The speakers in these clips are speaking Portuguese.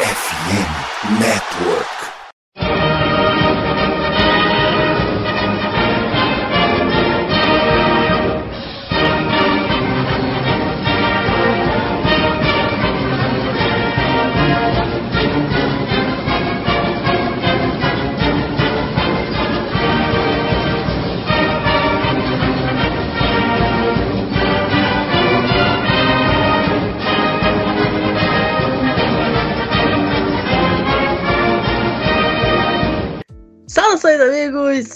FM Network.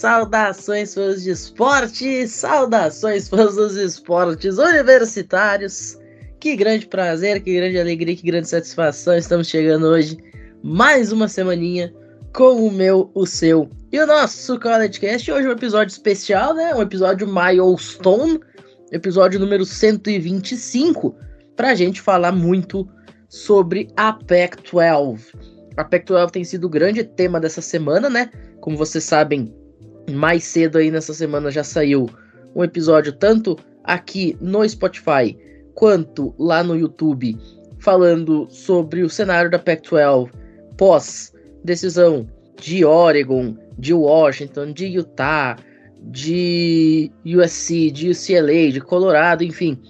Saudações, fãs de esporte! Saudações, fãs dos esportes universitários! Que grande prazer, que grande alegria, que grande satisfação! Estamos chegando hoje, mais uma semaninha, com o meu, o seu e o nosso CollegeCast. Hoje um episódio especial, né? Um episódio Milestone, episódio número 125, pra gente falar muito sobre a Pac-12. A Pac-12 tem sido o grande tema dessa semana, né? Como vocês sabem, mais cedo aí nessa semana já saiu um episódio tanto aqui no Spotify quanto lá no YouTube falando sobre o cenário da Pac-12 pós decisão de Oregon, de Washington, de Utah, de USC, de UCLA, de Colorado, enfim,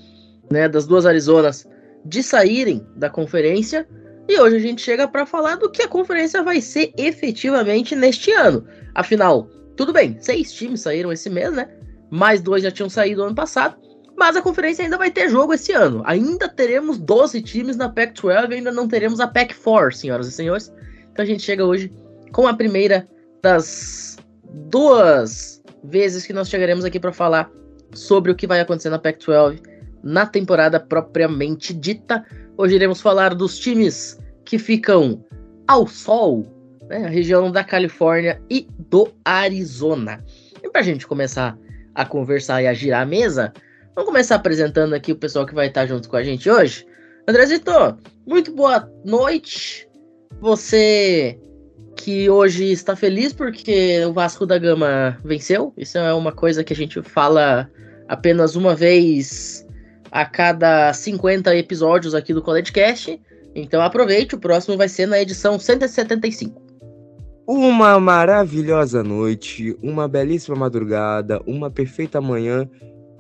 né, das duas Arizonas de saírem da conferência e hoje a gente chega para falar do que a conferência vai ser efetivamente neste ano. Afinal, tudo bem, seis times saíram esse mês, né? Mais dois já tinham saído ano passado. Mas a conferência ainda vai ter jogo esse ano. Ainda teremos 12 times na Pac-12 e ainda não teremos a Pac-4, senhoras e senhores. Então a gente chega hoje com a primeira das duas vezes que nós chegaremos aqui para falar sobre o que vai acontecer na Pac-12 na temporada propriamente dita. Hoje iremos falar dos times que ficam ao sol, né, a região da Califórnia e do Arizona. E para a gente começar a conversar e a girar a mesa, vamos começar apresentando aqui o pessoal que vai estar junto com a gente hoje. Andrezito, muito boa noite. Você que hoje está feliz porque o Vasco da Gama venceu. Isso é uma coisa que a gente fala apenas uma vez a cada 50 episódios aqui do CollegeCast. Então aproveite, o próximo vai ser na edição 175. Uma maravilhosa noite, uma belíssima madrugada, uma perfeita manhã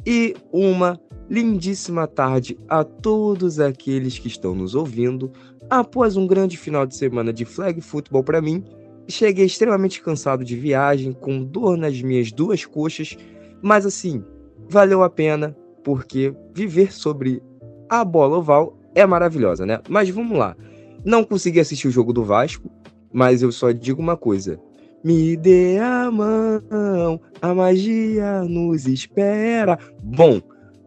e uma lindíssima tarde a todos aqueles que estão nos ouvindo. Após um grande final de semana de flag football para mim, cheguei extremamente cansado de viagem, com dor nas minhas duas coxas, mas assim, valeu a pena, porque viver sobre a bola oval é maravilhosa, né? Mas vamos lá. Não consegui assistir o jogo do Vasco, mas eu só digo uma coisa. Me dê a mão, a magia nos espera. Bom,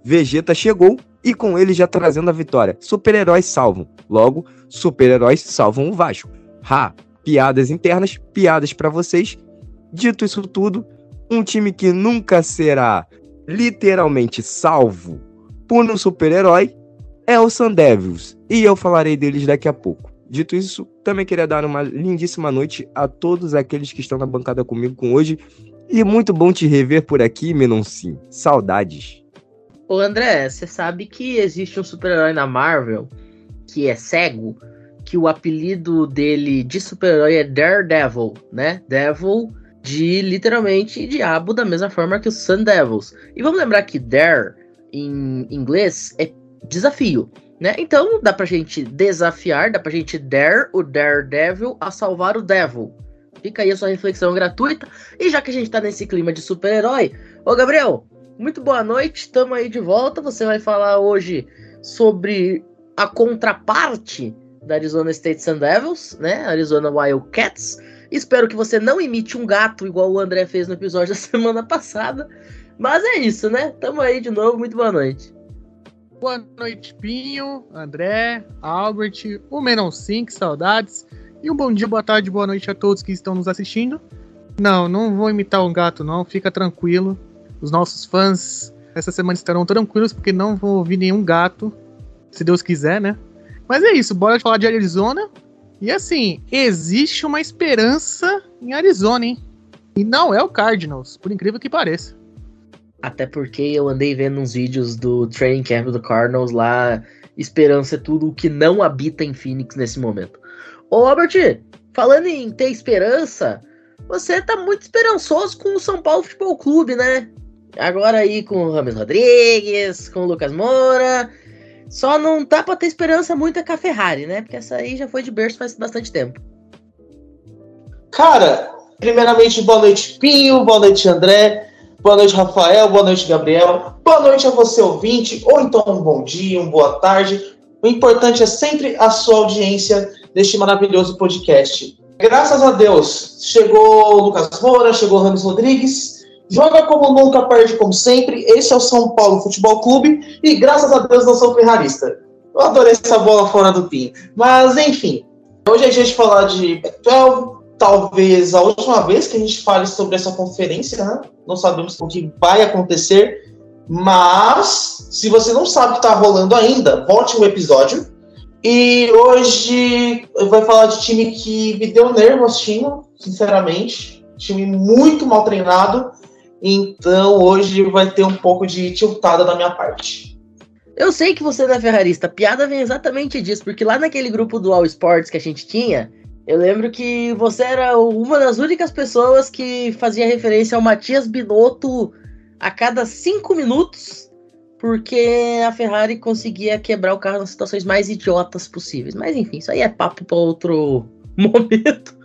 Vegeta chegou e com ele já trazendo a vitória. Super-heróis salvam. Logo, super-heróis salvam o Vasco. Ha! Piadas internas, piadas para vocês. Dito isso tudo, um time que nunca será literalmente salvo por um super-herói é o Sun Devils, e eu falarei deles daqui a pouco. Dito isso, também queria dar uma lindíssima noite a todos aqueles que estão na bancada comigo com hoje, e muito bom te rever por aqui, Menonsim. Saudades. Ô André, você sabe que existe um super-herói na Marvel que é cego, que o apelido dele de super-herói é Daredevil, né? Devil de literalmente diabo, da mesma forma que os Sun Devils. E vamos lembrar que Dare em inglês é desafio, né? Então dá pra gente desafiar, dá pra gente dare o Daredevil a salvar o Devil. Fica aí a sua reflexão gratuita. E já que a gente tá nesse clima de super-herói, ô Gabriel, muito boa noite, estamos aí de volta. Você vai falar hoje sobre a contraparte da Arizona State Sun Devils, né? Arizona Wildcats. Espero que você não imite um gato igual o André fez no episódio da semana passada. Mas é isso, né? Tamo aí de novo. Muito boa noite. Boa noite, Pinho, André, Albert, o Menon 5, saudades. E um bom dia, boa tarde, boa noite a todos que estão nos assistindo. Não, não vou imitar um gato, não, fica tranquilo. Os nossos fãs essa semana estarão tranquilos porque não vou ouvir nenhum gato, se Deus quiser, né? Mas é isso, bora falar de Arizona. E assim, existe uma esperança em Arizona, hein? E não é o Cardinals, por incrível que pareça. Até porque eu andei vendo uns vídeos do training camp do Cardinals lá esperança é tudo o que não habita em Phoenix nesse momento. Ô, Albert, falando em ter esperança, você tá muito esperançoso com o São Paulo Futebol Clube, né? Agora aí com o Rames Rodrigues, com o Lucas Moura. Só não tá pra ter esperança muito com a Ferrari, né? Porque essa aí já foi de berço faz bastante tempo. Cara, primeiramente, boa noite, Pinho, boa noite, André, boa noite, Rafael, boa noite, Gabriel, boa noite a você, ouvinte, ou então um bom dia, uma boa tarde. O importante é sempre a sua audiência deste maravilhoso podcast. Graças a Deus, chegou Lucas Moura, chegou Ramos Rodrigues, joga como nunca, perde como sempre. Esse é o São Paulo Futebol Clube e graças a Deus não sou ferrarista. Eu adorei essa bola fora do pin. Mas enfim, hoje a gente falar de 12, talvez a última vez que a gente fale sobre essa conferência, né? Não sabemos o que vai acontecer, mas se você não sabe o que está rolando ainda, volte o episódio. E hoje vai falar de time que me deu nervo assistindo, sinceramente. Time muito mal treinado. Então hoje vai ter um pouco de tiltada da minha parte. Eu sei que você não é ferrarista. Piada vem exatamente disso, porque lá naquele grupo do All Sports que a gente tinha, eu lembro que você era uma das únicas pessoas que fazia referência ao Matias Binotto a cada cinco minutos, porque a Ferrari conseguia quebrar o carro nas situações mais idiotas possíveis. Mas enfim, isso aí é papo para outro momento.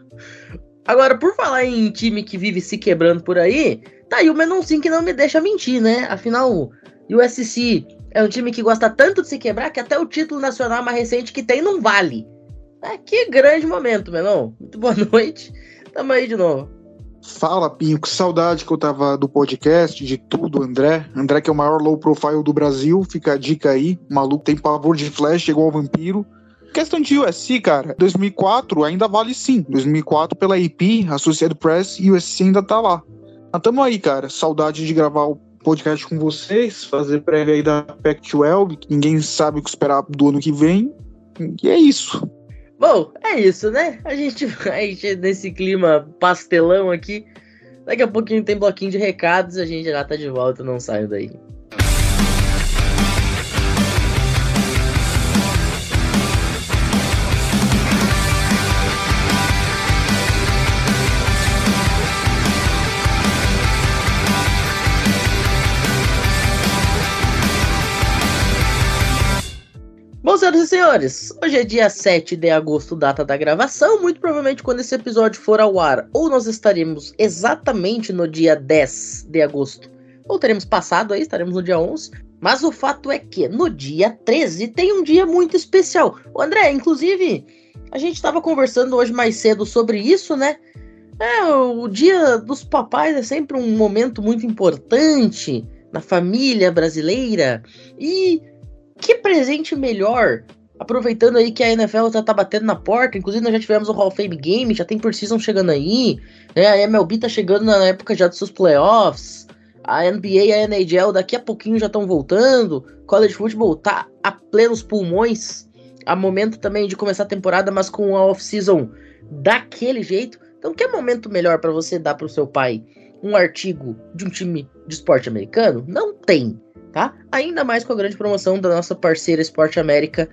Agora, por falar em time que vive se quebrando por aí, tá aí o Menoncinho que não me deixa mentir, né? Afinal, o USC é um time que gosta tanto de se quebrar que até o título nacional mais recente que tem não vale. É, que grande momento, Menon. Muito boa noite. Tamo aí de novo. Fala, Pinho, que saudade que eu tava do podcast, de tudo, André. André, que é o maior low profile do Brasil, fica a dica aí. O maluco tem pavor de flash, igual ao vampiro. Questão de USC, cara, 2004 ainda vale sim. 2004 pela IP, Associated Press, e USC ainda tá lá. Mas tamo aí, cara. Saudade de gravar o podcast com vocês, fazer prévia aí da Pac-12, que ninguém sabe o que esperar do ano que vem. E é isso. Bom, é isso, né? A gente vai nesse clima pastelão aqui. Daqui a pouquinho tem bloquinho de recados, a gente já tá de volta, não saio daí. Senhores, hoje é dia 7 de agosto, data da gravação. Muito provavelmente, quando esse episódio for ao ar, ou nós estaremos exatamente no dia 10 de agosto, ou teremos passado aí, estaremos no dia 11. Mas o fato é que no dia 13 tem um dia muito especial. O André, inclusive, a gente estava conversando hoje mais cedo sobre isso, né? É, o dia dos papais é sempre um momento muito importante na família brasileira. E que presente melhor? Aproveitando aí que a NFL já tá batendo na porta, inclusive nós já tivemos o Hall of Fame Game, já tem Precision chegando aí, né? A MLB tá chegando na época já dos seus playoffs, a NBA e a NHL daqui a pouquinho já estão voltando, College Football tá a plenos pulmões, a momento também de começar a temporada, mas com a off-season daquele jeito. Então, que momento melhor para você dar pro seu pai um artigo de um time de esporte americano? Não tem tá? Ainda mais com a grande promoção da nossa parceira Esporte América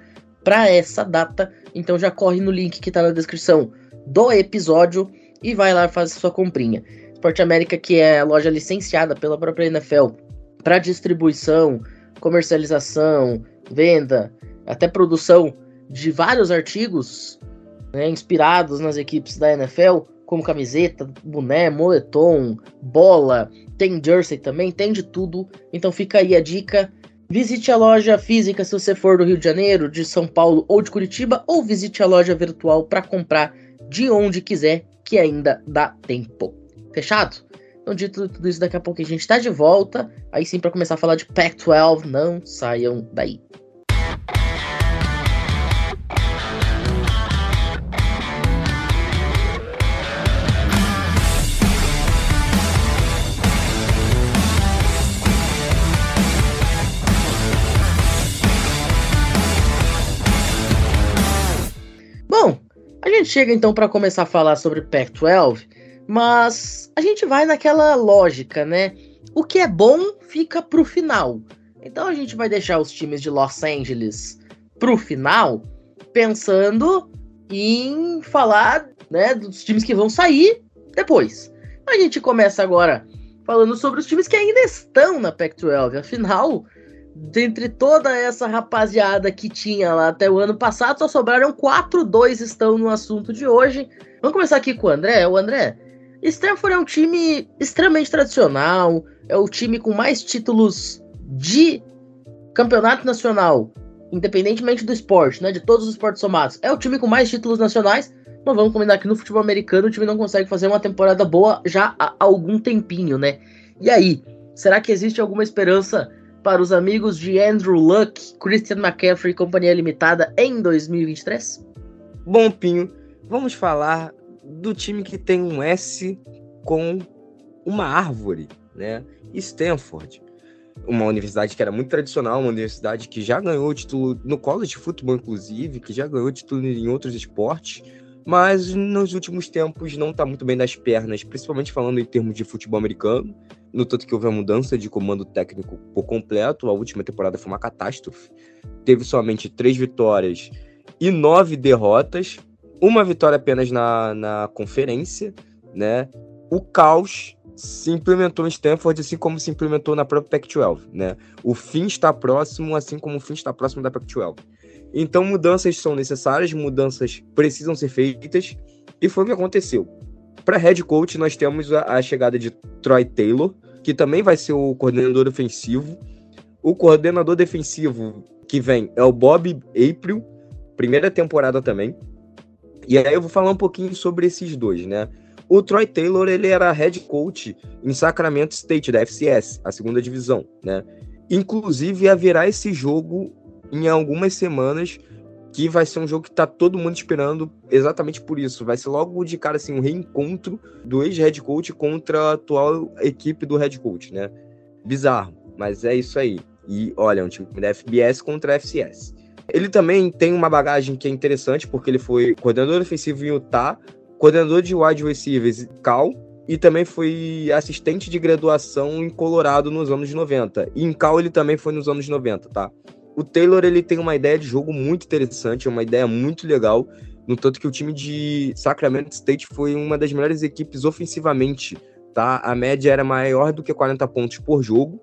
para essa data. Então já corre no link que tá na descrição do episódio e vai lá fazer sua comprinha. Esporte América, que é a loja licenciada pela própria NFL para distribuição, comercialização, venda, até produção de vários artigos né, inspirados nas equipes da NFL, como camiseta, boné, moletom, bola, tem jersey também, tem de tudo. Então fica aí a dica. Visite a loja física se você for do Rio de Janeiro, de São Paulo ou de Curitiba, ou visite a loja virtual para comprar de onde quiser, que ainda dá tempo. Fechado? Então, dito tudo isso, daqui a pouco a gente está de volta. Aí sim, para começar a falar de Pac-12, não saiam daí. Chega então para começar a falar sobre Pac-12, mas a gente vai naquela lógica, né? O que é bom fica pro final. Então a gente vai deixar os times de Los Angeles para o final, pensando em falar né, dos times que vão sair depois. A gente começa agora falando sobre os times que ainda estão na Pac-12. Afinal, dentre toda essa rapaziada que tinha lá até o ano passado, só sobraram quatro, dois estão no assunto de hoje. Vamos começar aqui com o André. O André, Stanford é um time extremamente tradicional, é o time com mais títulos de campeonato nacional, independentemente do esporte, né, de todos os esportes somados. É o time com mais títulos nacionais, mas vamos combinar que no futebol americano o time não consegue fazer uma temporada boa já há algum tempinho, né? E aí, será que existe alguma esperança para os amigos de Andrew Luck, Christian McCaffrey Companhia Limitada em 2023? Bom, Pinho, vamos falar do time que tem um S com uma árvore, né? Stanford. Uma universidade que era muito tradicional, uma universidade que já ganhou título no college futebol, inclusive, que já ganhou título em outros esportes, mas nos últimos tempos não está muito bem das pernas, principalmente falando em termos de futebol americano. No tanto que houve a mudança de comando técnico por completo, a última temporada foi uma catástrofe. Teve somente três vitórias e nove derrotas, uma vitória apenas na, na conferência, né? O caos se implementou em Stanford, assim como se implementou na própria Pac-12, né? O fim está próximo, assim como o fim está próximo da Pac-12. Então, mudanças são necessárias, mudanças precisam ser feitas, e foi o que aconteceu. Para head coach, nós temos a, a, chegada de Troy Taylor, que também vai ser o coordenador ofensivo. O coordenador defensivo que vem é o Bob April, primeira temporada também. E aí eu vou falar um pouquinho sobre esses dois, né? O Troy Taylor, ele era head coach em Sacramento State, da FCS, a segunda divisão, né? Inclusive, haverá esse jogo em algumas semanas, que vai ser um jogo que tá todo mundo esperando exatamente por isso. Vai ser logo de cara, assim, um reencontro do ex-head coach contra a atual equipe do head coach, né? Bizarro, mas é isso aí. E, olha, é um time da FBS contra a FCS. Ele também tem uma bagagem que é interessante, porque ele foi coordenador ofensivo em Utah, coordenador de wide receivers Cal, e também foi assistente de graduação em Colorado nos anos 90. E em Cal ele também foi nos anos 90, tá? O Taylor ele tem uma ideia de jogo muito interessante, é uma ideia muito legal, no tanto que o time de Sacramento State foi uma das melhores equipes ofensivamente, tá? A média era maior do que 40 pontos por jogo,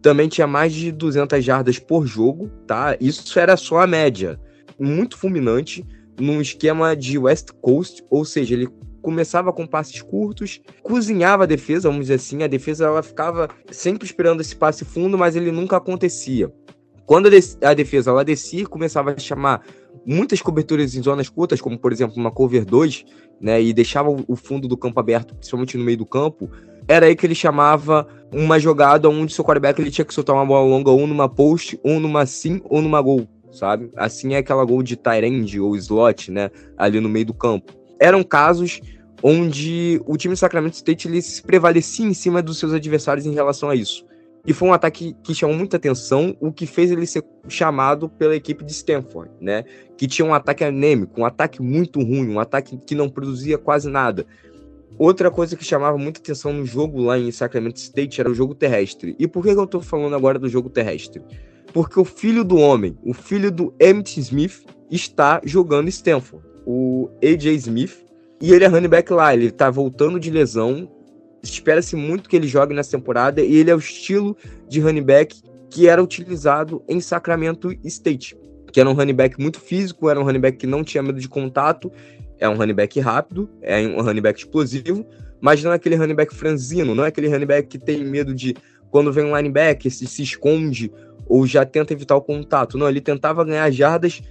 também tinha mais de 200 jardas por jogo, tá? Isso era só a média. Muito fulminante, num esquema de West Coast, ou seja, ele começava com passes curtos, cozinhava a defesa, vamos dizer assim, a defesa ela ficava sempre esperando esse passe fundo, mas ele nunca acontecia. Quando a defesa ela descia, começava a chamar muitas coberturas em zonas curtas, como por exemplo uma cover 2, né, e deixava o fundo do campo aberto, principalmente no meio do campo, era aí que ele chamava uma jogada onde seu quarterback ele tinha que soltar uma bola longa ou numa post, ou numa sim, ou numa gol, sabe? Assim é aquela gol de end ou slot, né, ali no meio do campo. Eram casos onde o time do Sacramento State ele se prevalecia em cima dos seus adversários em relação a isso. E foi um ataque que chamou muita atenção, o que fez ele ser chamado pela equipe de Stanford, né? Que tinha um ataque anêmico, um ataque muito ruim, um ataque que não produzia quase nada. Outra coisa que chamava muita atenção no jogo lá em Sacramento State era o jogo terrestre. E por que eu tô falando agora do jogo terrestre? Porque o filho do homem, o filho do Emmett Smith, está jogando Stanford. O AJ Smith. E ele é running back lá, ele tá voltando de lesão. Espera-se muito que ele jogue nessa temporada. E ele é o estilo de running back que era utilizado em Sacramento State. Que era um running back muito físico, era um running back que não tinha medo de contato é um running back rápido, é um running back explosivo, mas não é aquele running back franzino, não é aquele running back que tem medo de, quando vem um linebacker, se, se esconde ou já tenta evitar o contato. Não, ele tentava ganhar jardas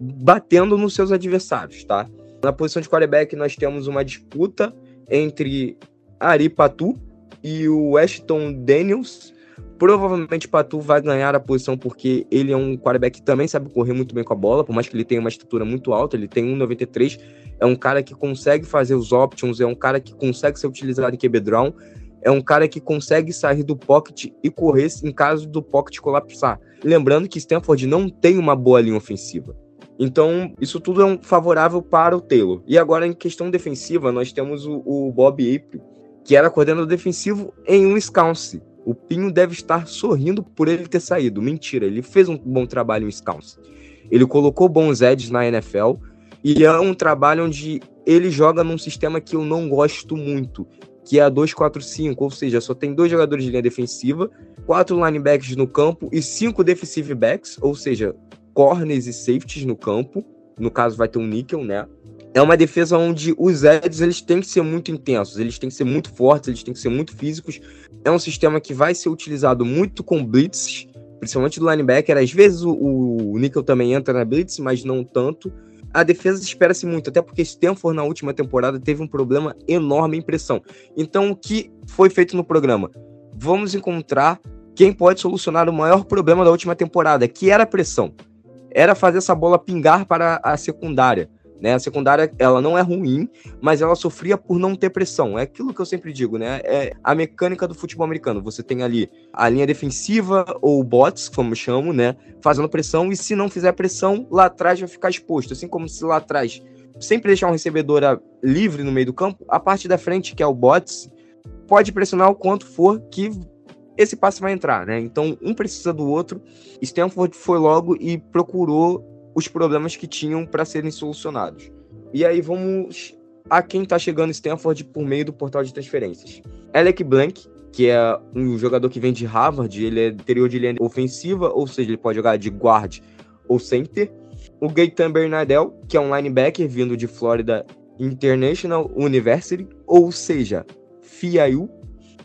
batendo nos seus adversários, tá? Na posição de quarterback, nós temos uma disputa entre Ari Patu e o Ashton Daniels, Provavelmente Patu vai ganhar a posição porque ele é um quarterback que também sabe correr muito bem com a bola, por mais que ele tenha uma estatura muito alta, ele tem 1,93, é um cara que consegue fazer os options, é um cara que consegue ser utilizado em QB draw, é um cara que consegue sair do pocket e correr em caso do pocket colapsar. Lembrando que Stanford não tem uma boa linha ofensiva. Então, isso tudo é um favorável para o Taylor. E agora, em questão defensiva, nós temos o, o Bob April, que era coordenador defensivo em Wisconsin. O Pinho deve estar sorrindo por ele ter saído. Mentira, ele fez um bom trabalho em Wisconsin. Ele colocou bons edges na NFL e é um trabalho onde ele joga num sistema que eu não gosto muito, que é a 2-4-5, ou seja, só tem dois jogadores de linha defensiva, quatro linebackers no campo e cinco defensive backs, ou seja, corners e safeties no campo. No caso, vai ter um níquel, né? É uma defesa onde os edges eles têm que ser muito intensos, eles têm que ser muito fortes, eles têm que ser muito físicos. É um sistema que vai ser utilizado muito com blitzes, principalmente do linebacker. Às vezes o, o níquel também entra na blitz, mas não tanto a defesa espera-se muito, até porque Stanford na última temporada teve um problema enorme em pressão. Então, o que foi feito no programa? Vamos encontrar quem pode solucionar o maior problema da última temporada, que era a pressão. Era fazer essa bola pingar para a secundária. Né? A secundária, ela não é ruim, mas ela sofria por não ter pressão. É aquilo que eu sempre digo, né? É a mecânica do futebol americano. Você tem ali a linha defensiva ou bots, como eu chamo, né? Fazendo pressão, e se não fizer pressão, lá atrás vai ficar exposto. Assim como se lá atrás sempre deixar um recebedor livre no meio do campo, a parte da frente, que é o bots, pode pressionar o quanto for que esse passe vai entrar, né? Então, um precisa do outro. Stanford foi logo e procurou os problemas que tinham para serem solucionados. E aí vamos a quem está chegando Stanford por meio do portal de transferências. Alec Blank, que é um jogador que vem de Harvard, ele é interior de linha ofensiva, ou seja, ele pode jogar de guard ou center. O Gaetan Bernardell, que é um linebacker vindo de Florida International University, ou seja, FIAU.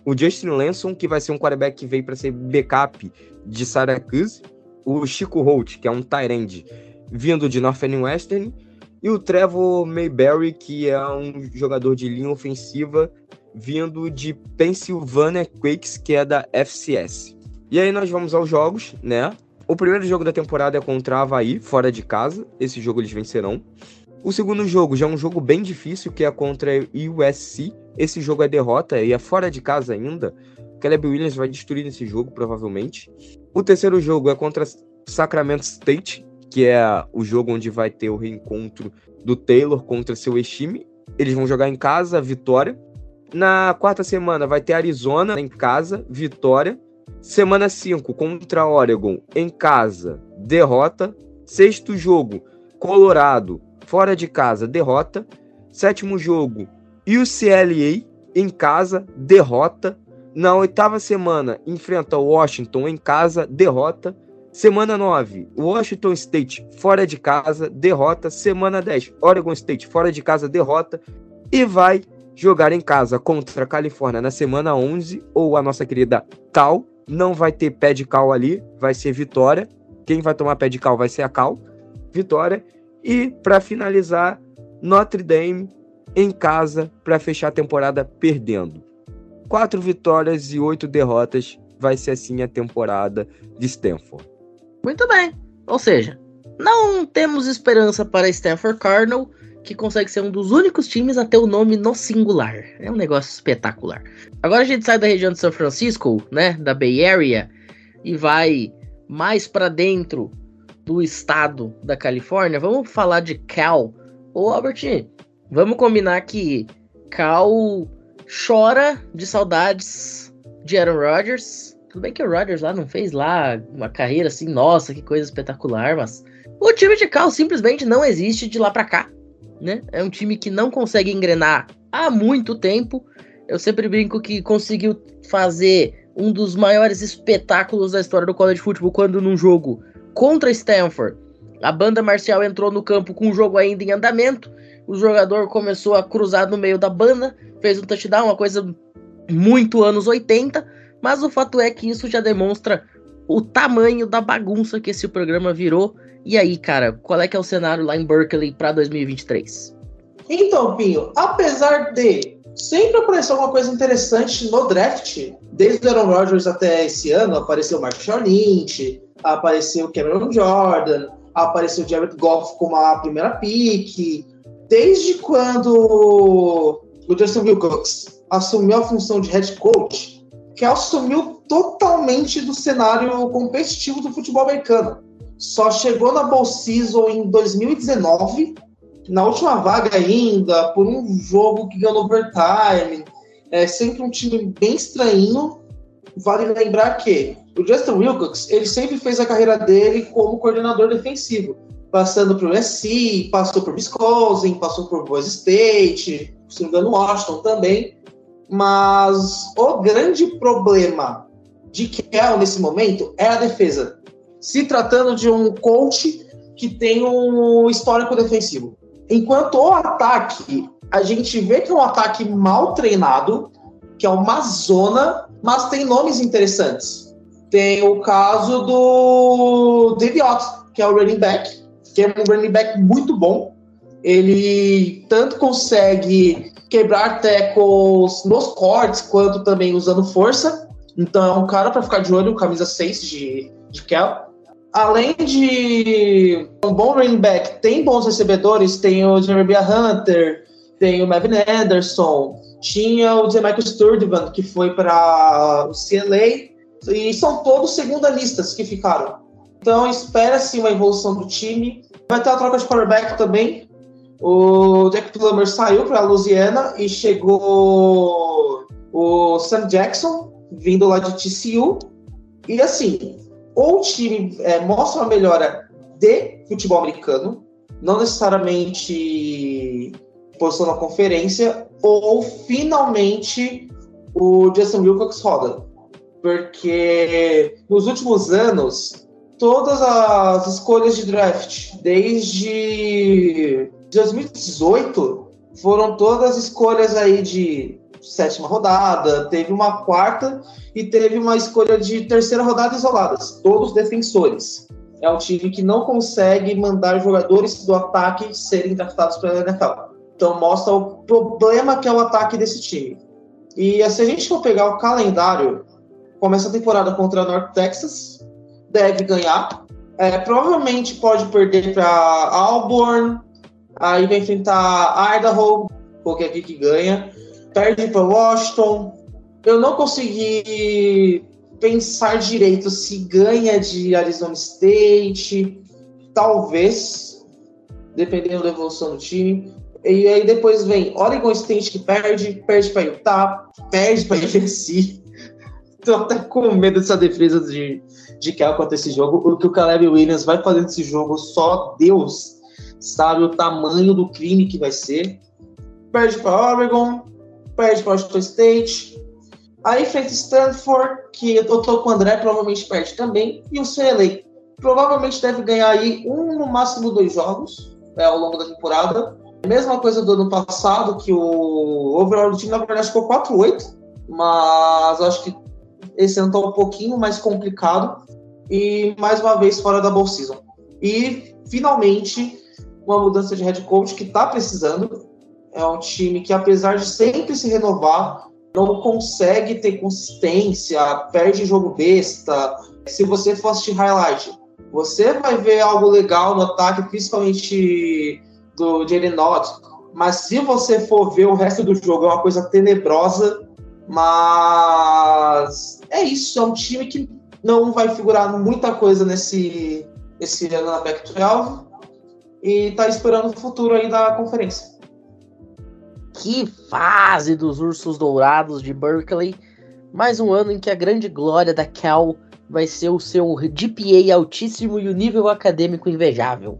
O Justin Lanson, que vai ser um quarterback que veio para ser backup de Syracuse. O Chico Holt, que é um tight vindo de Northwestern, e o Trevor Mayberry, que é um jogador de linha ofensiva vindo de Pennsylvania Quakes, que é da FCS. E aí nós vamos aos jogos, né? O primeiro jogo da temporada é contra a Havaí, fora de casa. Esse jogo eles vencerão. O segundo jogo já é um jogo bem difícil, que é contra a USC. Esse jogo é derrota e é fora de casa ainda. Caleb Williams vai destruir esse jogo, provavelmente. O terceiro jogo é contra Sacramento State, que é o jogo onde vai ter o reencontro do Taylor contra seu ex-time. Eles vão jogar em casa, vitória. Na quarta semana vai ter Arizona em casa, vitória. Semana 5 contra Oregon em casa, derrota. Sexto jogo, Colorado fora de casa, derrota. Sétimo jogo, UCLA em casa, derrota. Na oitava semana, enfrenta Washington em casa, derrota. Semana 9, Washington State fora de casa, derrota. Semana 10, Oregon State fora de casa, derrota. E vai jogar em casa contra a Califórnia na semana 11, ou a nossa querida Cal. Não vai ter pé de cal ali, vai ser vitória. Quem vai tomar pé de cal vai ser a Cal. Vitória. E para finalizar, Notre Dame em casa para fechar a temporada perdendo. Quatro vitórias e oito derrotas vai ser assim a temporada de Stanford. Muito bem. Ou seja, não temos esperança para Stanford Cardinal, que consegue ser um dos únicos times a ter o nome no singular. É um negócio espetacular. Agora a gente sai da região de São Francisco, né, da Bay Area, e vai mais para dentro do estado da Califórnia. Vamos falar de Cal. Ô Albert, vamos combinar que Cal chora de saudades de Aaron Rodgers tudo bem que o Rodgers lá não fez lá uma carreira assim, nossa, que coisa espetacular, mas o time de Cal simplesmente não existe de lá para cá, né? É um time que não consegue engrenar há muito tempo. Eu sempre brinco que conseguiu fazer um dos maiores espetáculos da história do college football quando num jogo contra Stanford, a banda marcial entrou no campo com o jogo ainda em andamento. O jogador começou a cruzar no meio da banda, fez um touchdown, uma coisa muito anos 80 mas o fato é que isso já demonstra o tamanho da bagunça que esse programa virou. E aí, cara, qual é que é o cenário lá em Berkeley para 2023? Então, Pinho, apesar de sempre aparecer alguma coisa interessante no draft, desde o Aaron Rodgers até esse ano, apareceu o Marshall Lynch, apareceu o Cameron Jordan, apareceu o Jared Goff como a primeira pick. Desde quando o Justin Wilcox assumiu a função de head coach, que assumiu totalmente do cenário competitivo do futebol americano. Só chegou na Bowl Season em 2019, na última vaga ainda, por um jogo que ganhou overtime. É sempre um time bem estranho. vale lembrar que o Justin Wilcox, ele sempre fez a carreira dele como coordenador defensivo, passando por USC, passou por Wisconsin, passou por Boise State, se não engano, Washington também. Mas o grande problema de Kel nesse momento é a defesa. Se tratando de um coach que tem um histórico defensivo. Enquanto o ataque, a gente vê que é um ataque mal treinado, que é uma zona, mas tem nomes interessantes. Tem o caso do Deviot, que é o running back, que é um running back muito bom. Ele tanto consegue quebrar tackles nos cortes, quanto também usando força. Então é um cara para ficar de olho, camisa 6 de, de Kel. Além de um bom running back, tem bons recebedores, tem o Jeremy Hunter, tem o Mavin Anderson, tinha o Michael Sturtevant, que foi para o CLA, e são todos segunda listas que ficaram. Então espera-se uma evolução do time. Vai ter a troca de quarterback também. O Jack Plummer saiu para a Louisiana e chegou o Sam Jackson, vindo lá de TCU. E assim, ou o time é, mostra uma melhora de futebol americano, não necessariamente posição na conferência, ou finalmente o Justin Wilcox roda. Porque nos últimos anos, todas as escolhas de draft, desde 2018, foram todas escolhas aí de sétima rodada, teve uma quarta e teve uma escolha de terceira rodada isoladas, todos defensores. É um time que não consegue mandar jogadores do ataque serem draftados pela NFL. Então mostra o problema que é o ataque desse time. E se a gente for pegar o calendário, começa a temporada contra a North Texas, deve ganhar. É, provavelmente pode perder para Auburn, aí vai enfrentar Idaho, porque é aqui que ganha perde para Washington. Eu não consegui pensar direito se ganha de Arizona State, talvez, dependendo da evolução do time. E aí depois vem Oregon State que perde, perde para Utah, perde para USC. Tô até com medo dessa defesa de, de Cal contra esse jogo. O que o Caleb Williams vai fazer nesse jogo, só Deus sabe o tamanho do crime que vai ser. Perde para Oregon, perde para Washington State. Aí enfrenta Stanford, que eu tô com o André, provavelmente perde também. E o CLA provavelmente deve ganhar aí um, no máximo dois jogos é, ao longo da temporada. Mesma coisa do ano passado, que o overall do time, na verdade, ficou 4-8, mas acho que esse ano tá um pouquinho mais complicado. E mais uma vez fora da Bowl Season. E finalmente uma mudança de head coach que está precisando. É um time que, apesar de sempre se renovar, não consegue ter consistência, perde jogo besta. Se você for assistir highlight, você vai ver algo legal no ataque, principalmente do Jalen Nott. Mas se você for ver o resto do jogo, é uma coisa tenebrosa. Mas é isso, é um time que não vai figurar muita coisa nesse, nesse ano na Pac-12 e tá esperando o futuro aí da conferência. Que fase dos Ursos Dourados de Berkeley! Mais um ano em que a grande glória da Cal vai ser o seu GPA altíssimo e o nível acadêmico invejável.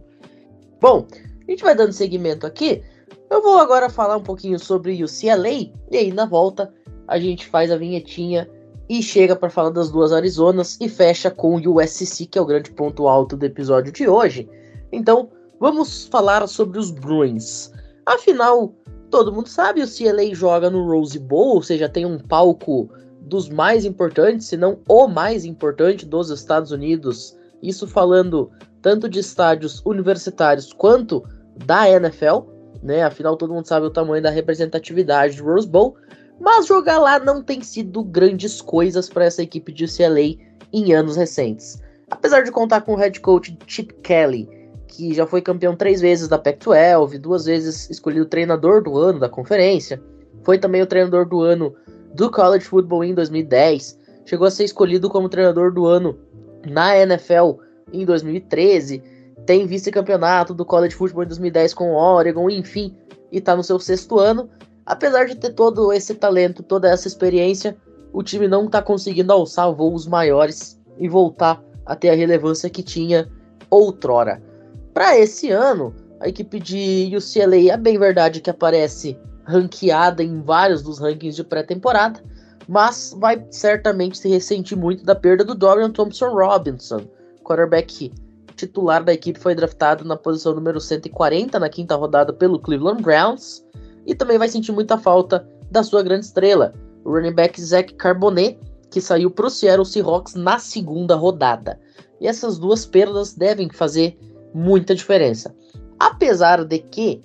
Bom, a gente vai dando seguimento aqui. Eu vou agora falar um pouquinho sobre o CLA e aí na volta a gente faz a vinhetinha e chega para falar das duas Arizonas e fecha com o USC, que é o grande ponto alto do episódio de hoje. Então, vamos falar sobre os Bruins. Afinal, todo mundo sabe, o CLA joga no Rose Bowl, ou seja, tem um palco dos mais importantes, se não o mais importante dos Estados Unidos. Isso falando tanto de estádios universitários quanto da NFL, né? Afinal, todo mundo sabe o tamanho da representatividade do Rose Bowl. Mas jogar lá não tem sido grandes coisas para essa equipe de CLA em anos recentes. Apesar de contar com o head coach Chip Kelly, que já foi campeão três vezes da Pac-12, duas vezes escolhido treinador do ano da conferência, foi também o treinador do ano do College Football em 2010, chegou a ser escolhido como treinador do ano na NFL em 2013, tem vice-campeonato do College Football em 2010 com o Oregon, enfim, e está no seu sexto ano. Apesar de ter todo esse talento, toda essa experiência, o time não está conseguindo alçar voos maiores e voltar a ter a relevância que tinha outrora. Para esse ano, a equipe de UCLA é bem verdade que aparece ranqueada em vários dos rankings de pré-temporada, mas vai certamente se ressentir muito da perda do Dorian Thompson Robinson, quarterback titular da equipe foi draftado na posição número 140 na quinta rodada pelo Cleveland Browns e também vai sentir muita falta da sua grande estrela, o running back Zach Carbonet, que saiu para o Seattle Seahawks na segunda rodada. E essas duas perdas devem fazer muita diferença. Apesar de que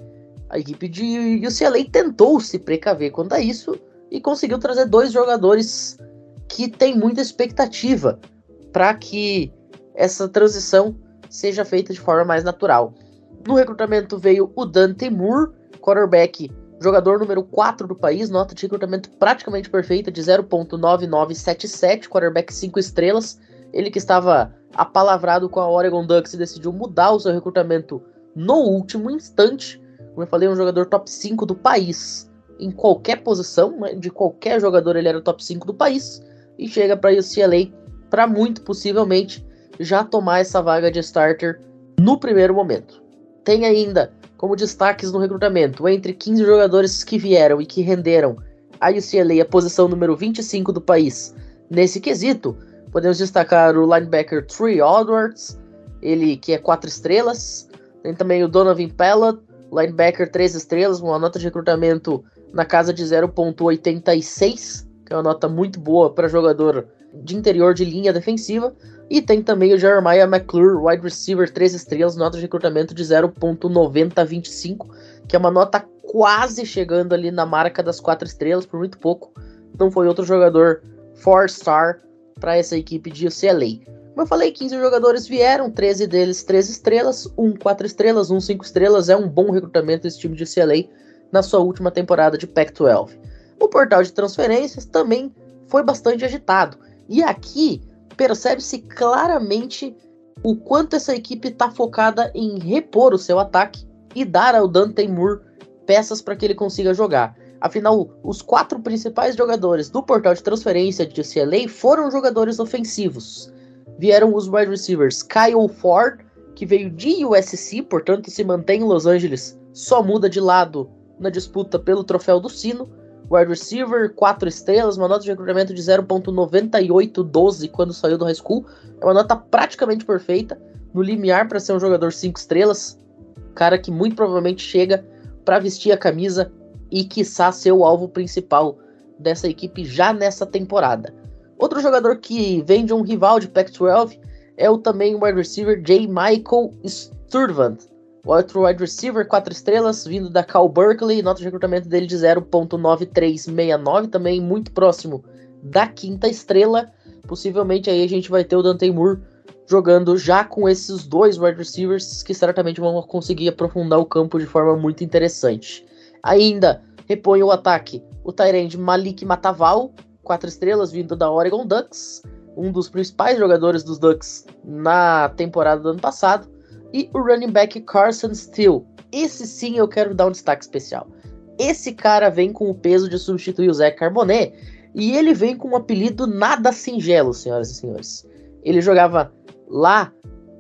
a equipe de UCLA tentou se precaver quanto a isso e conseguiu trazer dois jogadores que têm muita expectativa para que essa transição seja feita de forma mais natural. No recrutamento veio o Dante Moore, quarterback, jogador número 4 do país, nota de recrutamento praticamente perfeita de 0.9977, quarterback 5 estrelas. Ele que estava apalavrado com a Oregon Ducks e decidiu mudar o seu recrutamento no último instante. Como eu falei, um jogador top 5 do país em qualquer posição, né? de qualquer jogador ele era top 5 do país e chega para UCLA para muito possivelmente já tomar essa vaga de starter no primeiro momento. Tem ainda como destaques no recrutamento, entre 15 jogadores que vieram e que renderam a UCLA a posição número 25 do país. Nesse quesito, podemos destacar o linebacker Trey Edwards, ele que é 4 estrelas. Tem também o Donovan Pellet, linebacker 3 estrelas, uma nota de recrutamento na casa de 0.86, que é uma nota muito boa para jogador de interior de linha defensiva. E tem também o Jeremiah McClure, wide receiver, 3 estrelas, nota de recrutamento de 0.9025, que é uma nota quase chegando ali na marca das 4 estrelas, por muito pouco. Não foi outro jogador 4-star para essa equipe de UCLA. Como eu falei, 15 jogadores vieram, 13 deles 3 estrelas, um 4 estrelas, um 5 estrelas. É um bom recrutamento esse time de UCLA na sua última temporada de Pac-12. O portal de transferências também foi bastante agitado. E aqui percebe-se claramente o quanto essa equipe está focada em repor o seu ataque e dar ao Dante Moore peças para que ele consiga jogar. Afinal, os quatro principais jogadores do portal de transferência de UCLA foram jogadores ofensivos. Vieram os wide receivers Kyle Ford, que veio de USC, portanto se mantém em Los Angeles, só muda de lado na disputa pelo troféu do Sino wide receiver, 4 estrelas, uma nota de recrutamento de 0.9812 quando saiu do high school. É uma nota praticamente perfeita, no limiar para ser um jogador 5 estrelas. Cara que muito provavelmente chega para vestir a camisa e quiçá ser o alvo principal dessa equipe já nessa temporada. Outro jogador que vem de um rival de Pac-12 é o também wide receiver J. Michael Sturvant, Outro wide receiver, 4 estrelas, vindo da Cal Berkeley, nota de recrutamento dele de 0.9369, também muito próximo da quinta estrela. Possivelmente aí a gente vai ter o Dante Moore jogando já com esses dois wide receivers que certamente vão conseguir aprofundar o campo de forma muito interessante. Ainda repõe o ataque o Tyrande Malik Mataval, 4 estrelas, vindo da Oregon Ducks, um dos principais jogadores dos Ducks na temporada do ano passado e o running back Carson Steele. Esse sim eu quero dar um destaque especial. Esse cara vem com o peso de substituir o Zé Carbonet e ele vem com um apelido nada singelo, senhoras e senhores. Ele jogava lá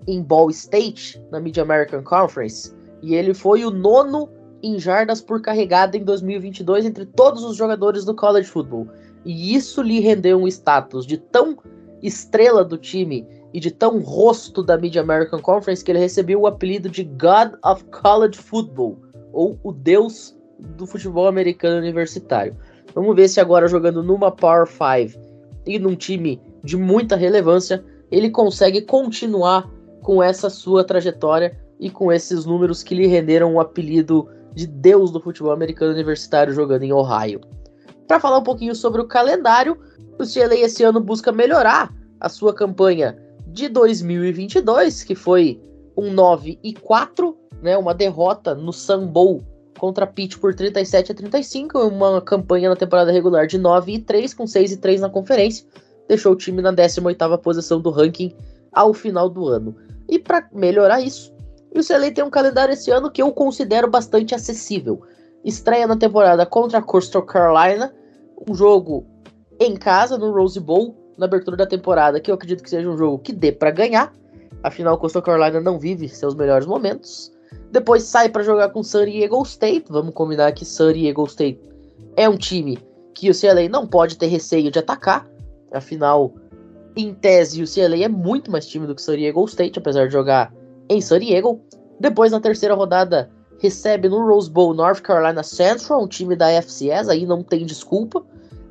em Ball State, na Mid American Conference, e ele foi o nono em jardas por carregada em 2022 entre todos os jogadores do college football. E isso lhe rendeu um status de tão estrela do time e de tão rosto da Mid American Conference que ele recebeu o apelido de God of College Football, ou o Deus do futebol americano universitário. Vamos ver se agora jogando numa Power 5 e num time de muita relevância, ele consegue continuar com essa sua trajetória e com esses números que lhe renderam o apelido de Deus do futebol americano universitário jogando em Ohio. Para falar um pouquinho sobre o calendário, o CLA esse ano busca melhorar a sua campanha de 2022, que foi um 9 e 4, né, uma derrota no Sun Bowl contra Pitt por 37 a 35, uma campanha na temporada regular de 9 e 3 com 6 e 3 na conferência, deixou o time na 18ª posição do ranking ao final do ano. E para melhorar isso, o CLA tem um calendário esse ano que eu considero bastante acessível. Estreia na temporada contra a Coastal Carolina, um jogo em casa no Rose Bowl na abertura da temporada, que eu acredito que seja um jogo que dê para ganhar. Afinal, Coastal Carolina não vive seus melhores momentos. Depois sai para jogar com San Diego State. Vamos combinar que San Diego State é um time que o CLA não pode ter receio de atacar. Afinal, em tese, o CLA é muito mais time do que San Diego State, apesar de jogar em San Diego. Depois, na terceira rodada, recebe no Rose Bowl North Carolina Central, um time da FCS, aí não tem desculpa.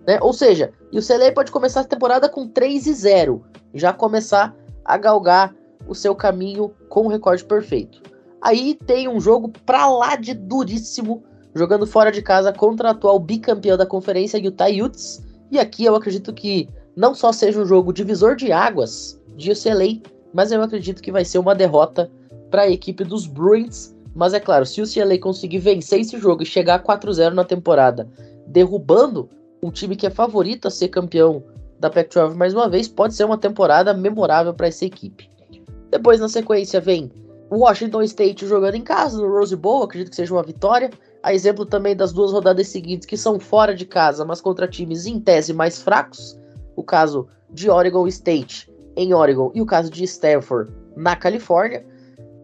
Né? Ou seja, e o CLA pode começar a temporada com 3 e 0, já começar a galgar o seu caminho com o recorde perfeito. Aí tem um jogo pra lá de duríssimo, jogando fora de casa contra o atual bicampeão da conferência, Utah Utes. E aqui eu acredito que não só seja um jogo divisor de águas de UCLA, mas eu acredito que vai ser uma derrota para a equipe dos Bruins. Mas é claro, se o CLA conseguir vencer esse jogo e chegar a 4-0 na temporada, derrubando um time que é favorito a ser campeão da Pac-12 mais uma vez, pode ser uma temporada memorável para essa equipe. Depois, na sequência, vem o Washington State jogando em casa, no Rose Bowl, acredito que seja uma vitória. A exemplo também das duas rodadas seguintes que são fora de casa, mas contra times em tese mais fracos. O caso de Oregon State em Oregon e o caso de Stanford na Califórnia.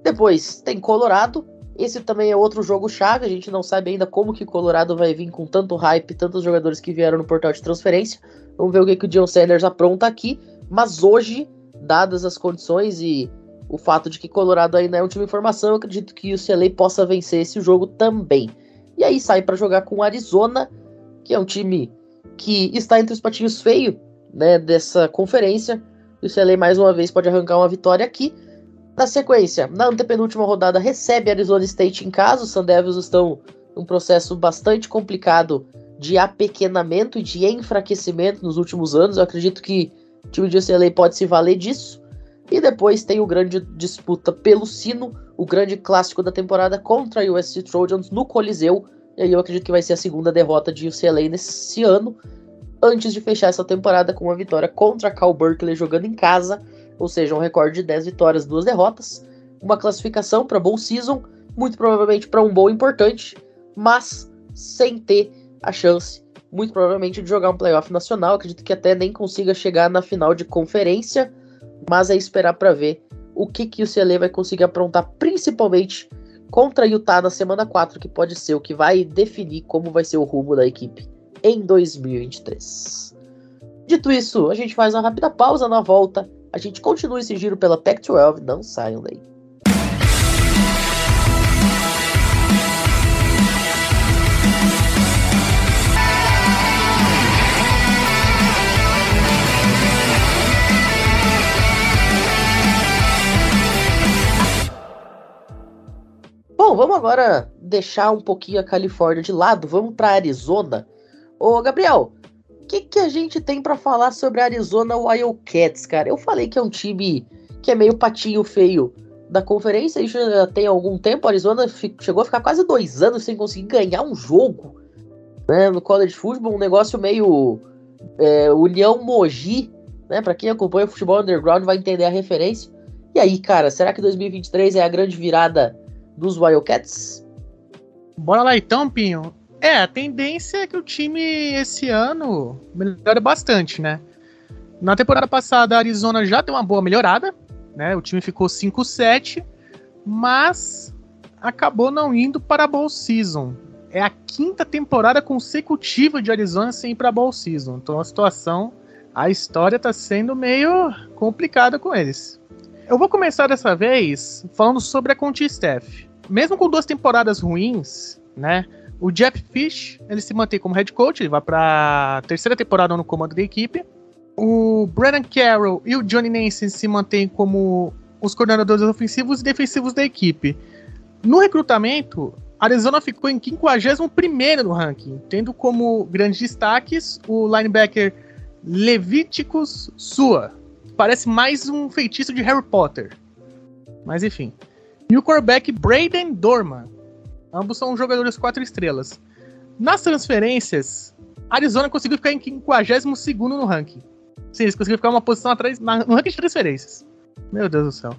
Depois tem Colorado. Esse também é outro jogo chave. A gente não sabe ainda como que Colorado vai vir com tanto hype, tantos jogadores que vieram no portal de transferência. Vamos ver o que, que o John Sanders apronta aqui. Mas hoje, dadas as condições e o fato de que Colorado ainda é um time em formação, eu acredito que o CLA possa vencer esse jogo também. E aí sai para jogar com Arizona, que é um time que está entre os patinhos feios né, dessa conferência. O CLA mais uma vez pode arrancar uma vitória aqui. Na sequência, na antepenúltima rodada, recebe Arizona State em casa. Os Sun Devils estão num processo bastante complicado de apequenamento e de enfraquecimento nos últimos anos. Eu acredito que o time de UCLA pode se valer disso. E depois tem o grande disputa pelo sino, o grande clássico da temporada contra a USC Trojans no Coliseu. E aí eu acredito que vai ser a segunda derrota de UCLA nesse ano, antes de fechar essa temporada com uma vitória contra Cal Berkeley jogando em casa, ou seja, um recorde de 10 vitórias, duas derrotas, uma classificação para Bowl Season, muito provavelmente para um bowl importante, mas sem ter a chance, muito provavelmente, de jogar um playoff nacional. Acredito que até nem consiga chegar na final de conferência mas é esperar para ver o que, que o CLA vai conseguir aprontar, principalmente contra Utah na semana 4, que pode ser o que vai definir como vai ser o rumo da equipe em 2023. Dito isso, a gente faz uma rápida pausa na volta. A gente continua esse giro pela Pac-12, não saiam daí. Bom, vamos agora deixar um pouquinho a Califórnia de lado, vamos para Arizona. Ô, Gabriel, o que, que a gente tem para falar sobre a Arizona Wildcats, cara? Eu falei que é um time que é meio patinho feio da conferência, isso já tem algum tempo. A Arizona chegou a ficar quase dois anos sem conseguir ganhar um jogo né, no college football, um negócio meio é, União Mogi, né? Para quem acompanha o futebol underground vai entender a referência. E aí, cara, será que 2023 é a grande virada dos Wildcats? Bora lá então, Pinho. É, a tendência é que o time esse ano melhore bastante, né? Na temporada passada, a Arizona já deu uma boa melhorada, né? O time ficou 5-7, mas acabou não indo para a Bowl Season. É a quinta temporada consecutiva de Arizona sem ir para a Bowl Season. Então a situação, a história está sendo meio complicada com eles. Eu vou começar dessa vez falando sobre a Conti Staff. Mesmo com duas temporadas ruins, né? O Jeff Fish, ele se mantém como head coach, ele vai para terceira temporada no comando da equipe. O Brandon Carroll e o Johnny Nansen se mantêm como os coordenadores ofensivos e defensivos da equipe. No recrutamento, Arizona ficou em 51 no ranking, tendo como grandes destaques o linebacker Leviticus Sua, parece mais um feitiço de Harry Potter. Mas enfim. E o quarterback Braden Dorman. Ambos são jogadores quatro estrelas. Nas transferências, Arizona conseguiu ficar em 52 no ranking. Sim, eles conseguiram ficar uma posição atrás no ranking de transferências. Meu Deus do céu.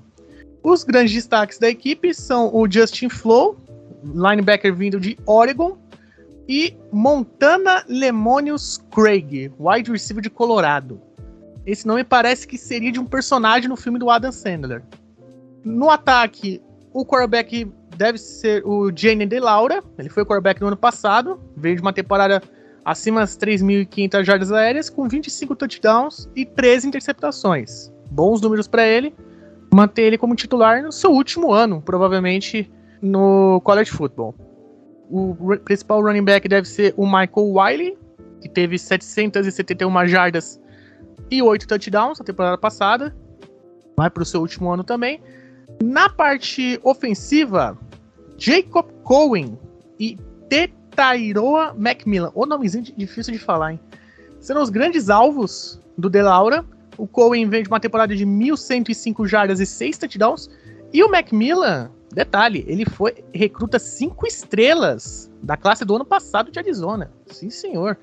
Os grandes destaques da equipe são o Justin Flow, linebacker vindo de Oregon, E Montana Lemonius Craig, wide receiver de Colorado. Esse nome parece que seria de um personagem no filme do Adam Sandler. No ataque, o quarterback deve ser o Jane De Laura. Ele foi quarterback no ano passado. Veio de uma temporada acima das 3.500 jardas aéreas, com 25 touchdowns e 13 interceptações. Bons números para ele. Manter ele como titular no seu último ano, provavelmente no college football. O principal running back deve ser o Michael Wiley, que teve 771 jardas e 8 touchdowns na temporada passada. Vai para o seu último ano também. Na parte ofensiva, Jacob Cohen e Tetairoa Macmillan. O nomezinho difícil de falar, hein? Serão os grandes alvos do De Laura. O Cohen vem de uma temporada de 1.105 jardas e 6 touchdowns. E o Macmillan, detalhe, ele foi recruta 5 estrelas da classe do ano passado de Arizona. Sim, senhor.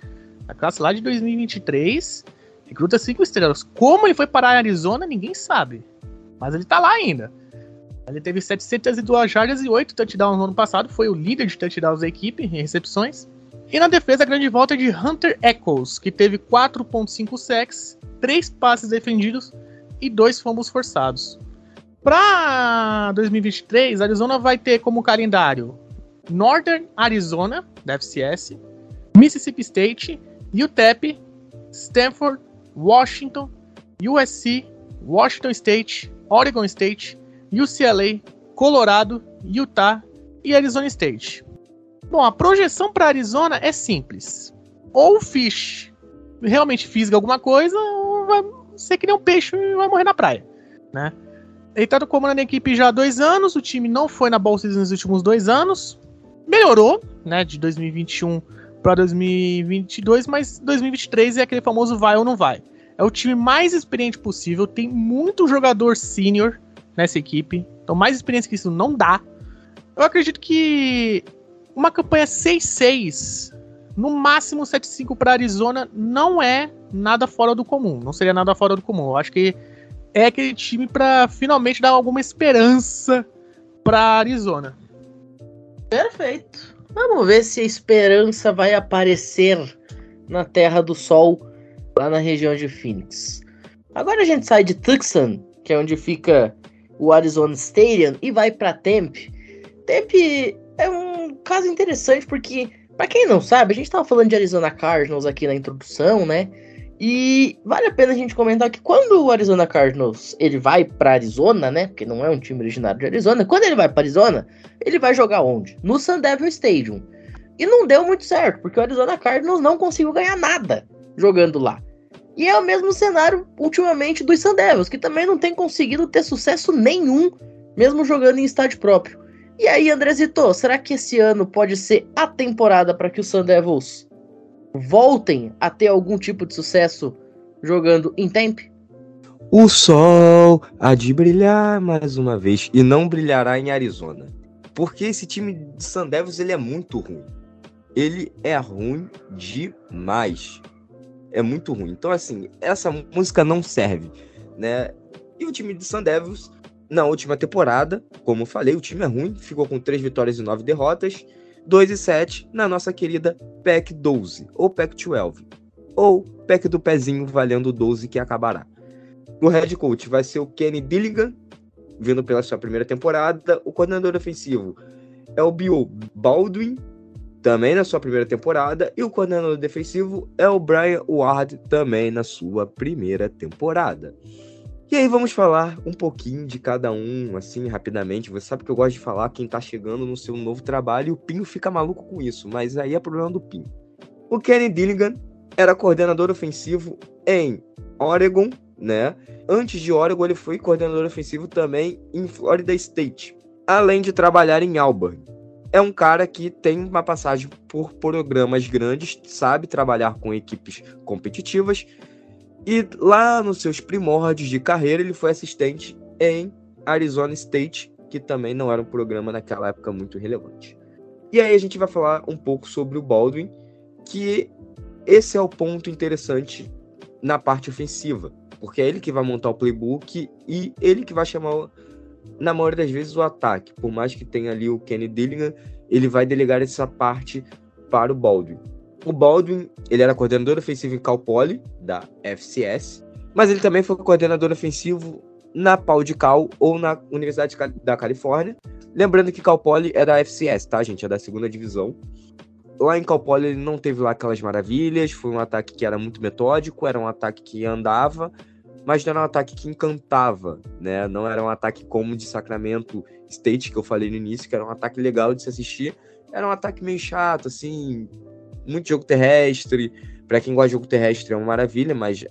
A classe lá de 2023, recruta 5 estrelas. Como ele foi parar em Arizona, ninguém sabe. Mas ele tá lá ainda. Ele teve 702 jardas e 8 touchdowns no ano passado, foi o líder de touchdowns da equipe em recepções. E na defesa, a grande volta é de Hunter Echoes, que teve 4.5 sacks, 3 passes defendidos e 2 fumbles forçados. Para 2023, Arizona vai ter como calendário Northern Arizona, da FCS, Mississippi State, UTEP, Stanford, Washington, USC, Washington State, Oregon State, UCLA, Colorado, Utah e Arizona State. Bom, a projeção para Arizona é simples. Ou o Fish realmente fisga alguma coisa, ou vai ser que nem um peixe e vai morrer na praia, né? Ele tá comandando a equipe já há dois anos, o time não foi na Bowl Season nos últimos dois anos. Melhorou, né, de 2021 para 2022, mas 2023 é aquele famoso vai ou não vai. É o time mais experiente possível, tem muito jogador sênior, nessa equipe. Então, mais experiência que isso não dá. Eu acredito que uma campanha 6-6, no máximo 7-5 para Arizona, não é nada fora do comum. Não seria nada fora do comum. Eu acho que é aquele time para finalmente dar alguma esperança para Arizona. Perfeito. Vamos ver se a esperança vai aparecer na Terra do Sol, lá na região de Phoenix. Agora a gente sai de Tucson, que é onde fica o Arizona Stadium e vai para Tempe. Tempe é um caso interessante porque, para quem não sabe, a gente estava falando de Arizona Cardinals aqui na introdução, né? E vale a pena a gente comentar que quando o Arizona Cardinals ele vai para Arizona, né? Porque não é um time originário de Arizona. Quando ele vai para Arizona, ele vai jogar onde? No Sun Devil Stadium. E não deu muito certo, porque o Arizona Cardinals não conseguiu ganhar nada jogando lá. E é o mesmo cenário ultimamente dos Sun Devils, que também não tem conseguido ter sucesso nenhum, mesmo jogando em estádio próprio. E aí, Andrezito, será que esse ano pode ser a temporada para que os Sun Devils voltem a ter algum tipo de sucesso jogando em tempo? O sol há de brilhar mais uma vez e não brilhará em Arizona. Porque esse time de Sun Devils ele é muito ruim. Ele é ruim demais é muito ruim. Então, assim, essa música não serve, né? E o time de Sun Devils, na última temporada, como eu falei, o time é ruim, ficou com 3 vitórias e 9 derrotas, 2 e 7 na nossa querida PEC 12, ou PEC 12, ou PEC do pezinho valendo 12 que acabará. O head coach vai ser o Kenny Dillingham, vindo pela sua primeira temporada. O coordenador ofensivo é o Bill Baldwin, também na sua primeira temporada, e o coordenador defensivo é o Brian Ward, também na sua primeira temporada. E aí vamos falar um pouquinho de cada um, assim, rapidamente. Você sabe que eu gosto de falar quem tá chegando no seu novo trabalho e o Pinho fica maluco com isso, mas aí é problema do Pinho. O Kenny Dilligan era coordenador ofensivo em Oregon, né? Antes de Oregon, ele foi coordenador ofensivo também em Florida State, além de trabalhar em Auburn é um cara que tem uma passagem por programas grandes, sabe trabalhar com equipes competitivas. E lá nos seus primórdios de carreira, ele foi assistente em Arizona State, que também não era um programa naquela época muito relevante. E aí a gente vai falar um pouco sobre o Baldwin, que esse é o ponto interessante na parte ofensiva, porque é ele que vai montar o playbook e ele que vai chamar na maioria das vezes, o ataque. Por mais que tenha ali o Kenny Dillingham, ele vai delegar essa parte para o Baldwin. O Baldwin, ele era coordenador ofensivo em Cal Poly, da FCS, mas ele também foi coordenador ofensivo na Pau de Cal ou na Universidade da Califórnia. Lembrando que Cal Poly é da FCS, tá, gente? É da segunda divisão. Lá em Cal Poly ele não teve lá aquelas maravilhas, foi um ataque que era muito metódico, era um ataque que andava, mas não era um ataque que encantava, né? Não era um ataque como de Sacramento State, que eu falei no início, que era um ataque legal de se assistir. Era um ataque meio chato, assim, muito jogo terrestre. Para quem gosta de jogo terrestre é uma maravilha, mas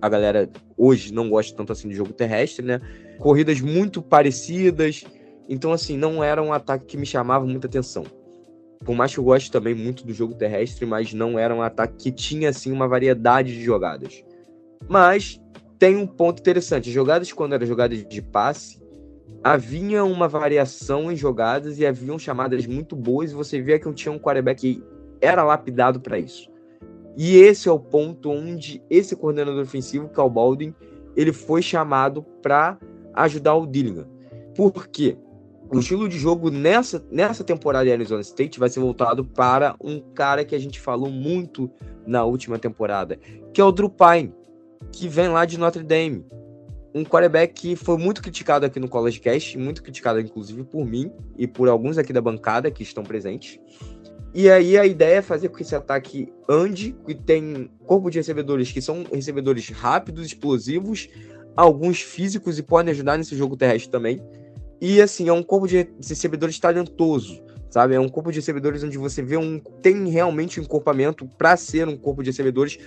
a galera hoje não gosta tanto assim de jogo terrestre, né? Corridas muito parecidas. Então, assim, não era um ataque que me chamava muita atenção. Por mais que eu goste também muito do jogo terrestre, mas não era um ataque que tinha, assim, uma variedade de jogadas. Mas tem um ponto interessante. Jogadas, quando eram jogadas de passe, havia uma variação em jogadas e haviam chamadas muito boas. E você via que tinha um quarterback que era lapidado para isso. E esse é o ponto onde esse coordenador ofensivo, Cal Baldwin, ele foi chamado para ajudar o Dillingham. Por quê? O estilo de jogo nessa, nessa temporada de Arizona State vai ser voltado para um cara que a gente falou muito na última temporada, que é o Drew Pine, que vem lá de Notre Dame. Um quarterback que foi muito criticado aqui no College Cast, muito criticado inclusive por mim e por alguns aqui da bancada que estão presentes. E aí a ideia é fazer com que esse ataque ande, que tem corpo de recebedores que são recebedores rápidos, explosivos, alguns físicos e podem ajudar nesse jogo terrestre também. E assim, é um corpo de recebedores talentoso, sabe? É um corpo de recebedores onde você vê um tem realmente um encorpamento para ser um corpo de recebedores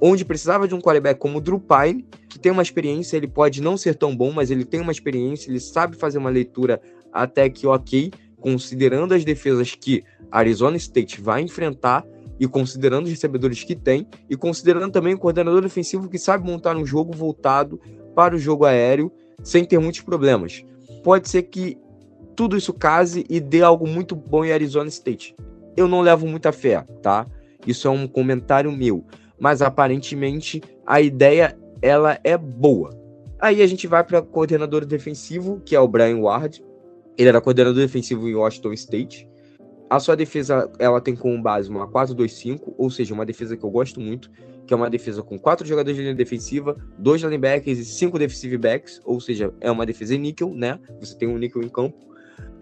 onde precisava de um quarterback como o Drew Pine, que tem uma experiência, ele pode não ser tão bom, mas ele tem uma experiência, ele sabe fazer uma leitura até que OK, considerando as defesas que Arizona State vai enfrentar e considerando os recebedores que tem e considerando também o coordenador ofensivo que sabe montar um jogo voltado para o jogo aéreo sem ter muitos problemas. Pode ser que tudo isso case e dê algo muito bom em Arizona State. Eu não levo muita fé, tá? Isso é um comentário meu, mas aparentemente a ideia ela é boa. Aí a gente vai para coordenador defensivo, que é o Brian Ward. Ele era coordenador defensivo em Washington State. A sua defesa, ela tem como base uma 4-2-5, ou seja, uma defesa que eu gosto muito, que é uma defesa com quatro jogadores de linha defensiva, dois linebackers e cinco defensive backs, ou seja, é uma defesa em níquel, né? Você tem um níquel em campo.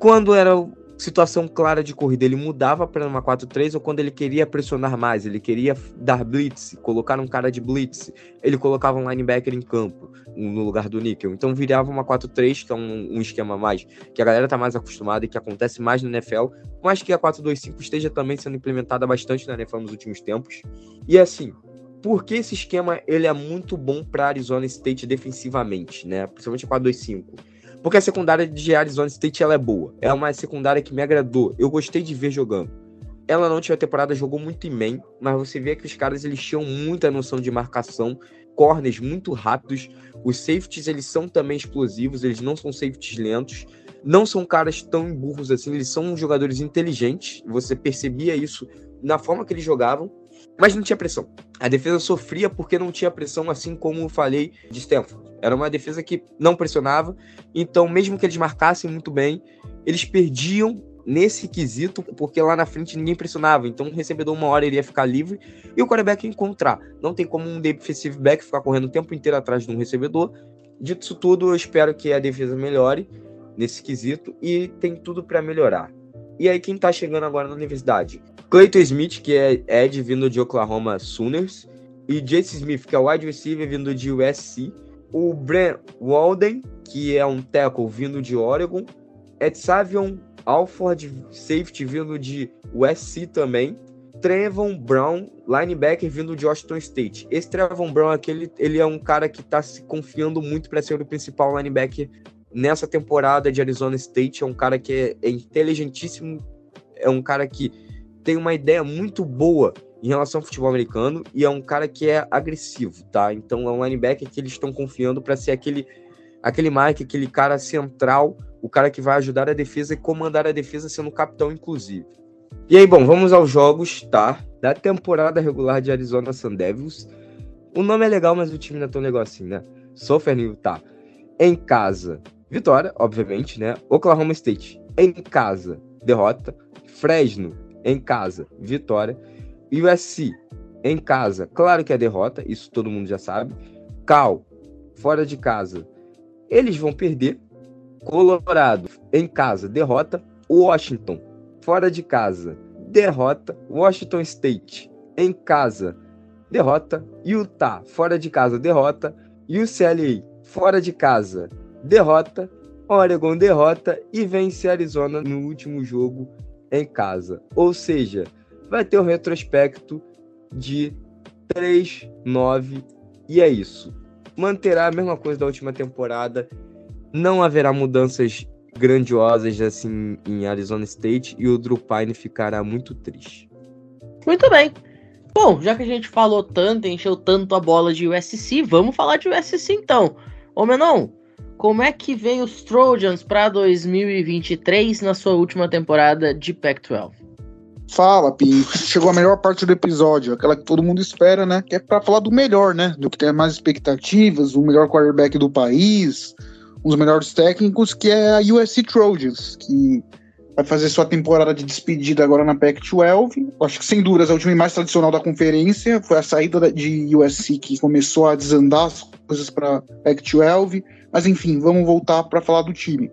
Quando era situação clara de corrida, ele mudava para uma 4-3 ou quando ele queria pressionar mais, ele queria dar blitz, colocar um cara de blitz, ele colocava um linebacker em campo no lugar do níquel. Então virava uma 4-3, que é um, um, esquema mais que a galera tá mais acostumada e que acontece mais no NFL, mas que a 4-2-5 esteja também sendo implementada bastante na NFL nos últimos tempos. E assim, porque esse esquema ele é muito bom para Arizona State defensivamente, né? Principalmente a 4-2-5 porque a secundária de Arizona State ela é boa. É uma secundária que me agradou. Eu gostei de ver jogando. Ela não tinha temporada, jogou muito em main, mas você vê que os caras eles tinham muita noção de marcação, corners muito rápidos. Os safeties eles são também explosivos, eles não são safeties lentos, não são caras tão burros assim, eles são jogadores inteligentes. Você percebia isso na forma que eles jogavam, mas não tinha pressão. A defesa sofria porque não tinha pressão, assim como eu falei de Stanford. Era uma defesa que não pressionava, então, mesmo que eles marcassem muito bem, eles perdiam nesse quesito, porque lá na frente ninguém pressionava. Então, o recebedor, uma hora, iria ficar livre e o quarterback encontrar. Não tem como um defensive back ficar correndo o tempo inteiro atrás de um recebedor. Dito isso tudo, eu espero que a defesa melhore nesse quesito e tem tudo para melhorar. E aí, quem tá chegando agora na universidade? Clayton Smith, que é Ed vindo de Oklahoma Sooners, e Jace Smith, que é wide receiver vindo de USC o Bran Walden, que é um tackle vindo de Oregon, Edsavion Alford, safety vindo de USC também, Trevon Brown, linebacker vindo de Washington State. Esse Trevon Brown aqui, ele, ele é um cara que está se confiando muito para ser o principal linebacker nessa temporada de Arizona State. É um cara que é, é inteligentíssimo, é um cara que tem uma ideia muito boa em relação ao futebol americano e é um cara que é agressivo, tá? Então é um linebacker que eles estão confiando para ser aquele aquele Mike, aquele cara central, o cara que vai ajudar a defesa e comandar a defesa sendo capitão inclusive. E aí, bom, vamos aos jogos, tá? Da temporada regular de Arizona Sun Devils. O nome é legal, mas o time não é tão legal assim, né? Soferninho, tá? Em casa, vitória, obviamente, né? Oklahoma State. Em casa, derrota. Fresno, em casa, vitória. USC em casa, claro que é derrota, isso todo mundo já sabe. Cal, fora de casa, eles vão perder. Colorado em casa, derrota. Washington, fora de casa, derrota. Washington State em casa, derrota. Utah, fora de casa, derrota. UCLA, fora de casa, derrota. Oregon derrota e vence Arizona no último jogo em casa. Ou seja, vai ter um retrospecto de 3, 9 e é isso. Manterá a mesma coisa da última temporada. Não haverá mudanças grandiosas assim em Arizona State e o Drew Pine ficará muito triste. Muito bem. Bom, já que a gente falou tanto, encheu tanto a bola de USC, vamos falar de USC então. Ô Menon, como é que vem os Trojans para 2023 na sua última temporada de Pac-12? Fala, Pi. Chegou a melhor parte do episódio, aquela que todo mundo espera, né? Que é pra falar do melhor, né? Do que tem mais expectativas, o melhor quarterback do país, dos melhores técnicos, que é a USC Trojans, que vai fazer sua temporada de despedida agora na Pac-12. Acho que sem dúvidas a última mais tradicional da conferência foi a saída de USC que começou a desandar as coisas para Pac-12. Mas enfim, vamos voltar para falar do time.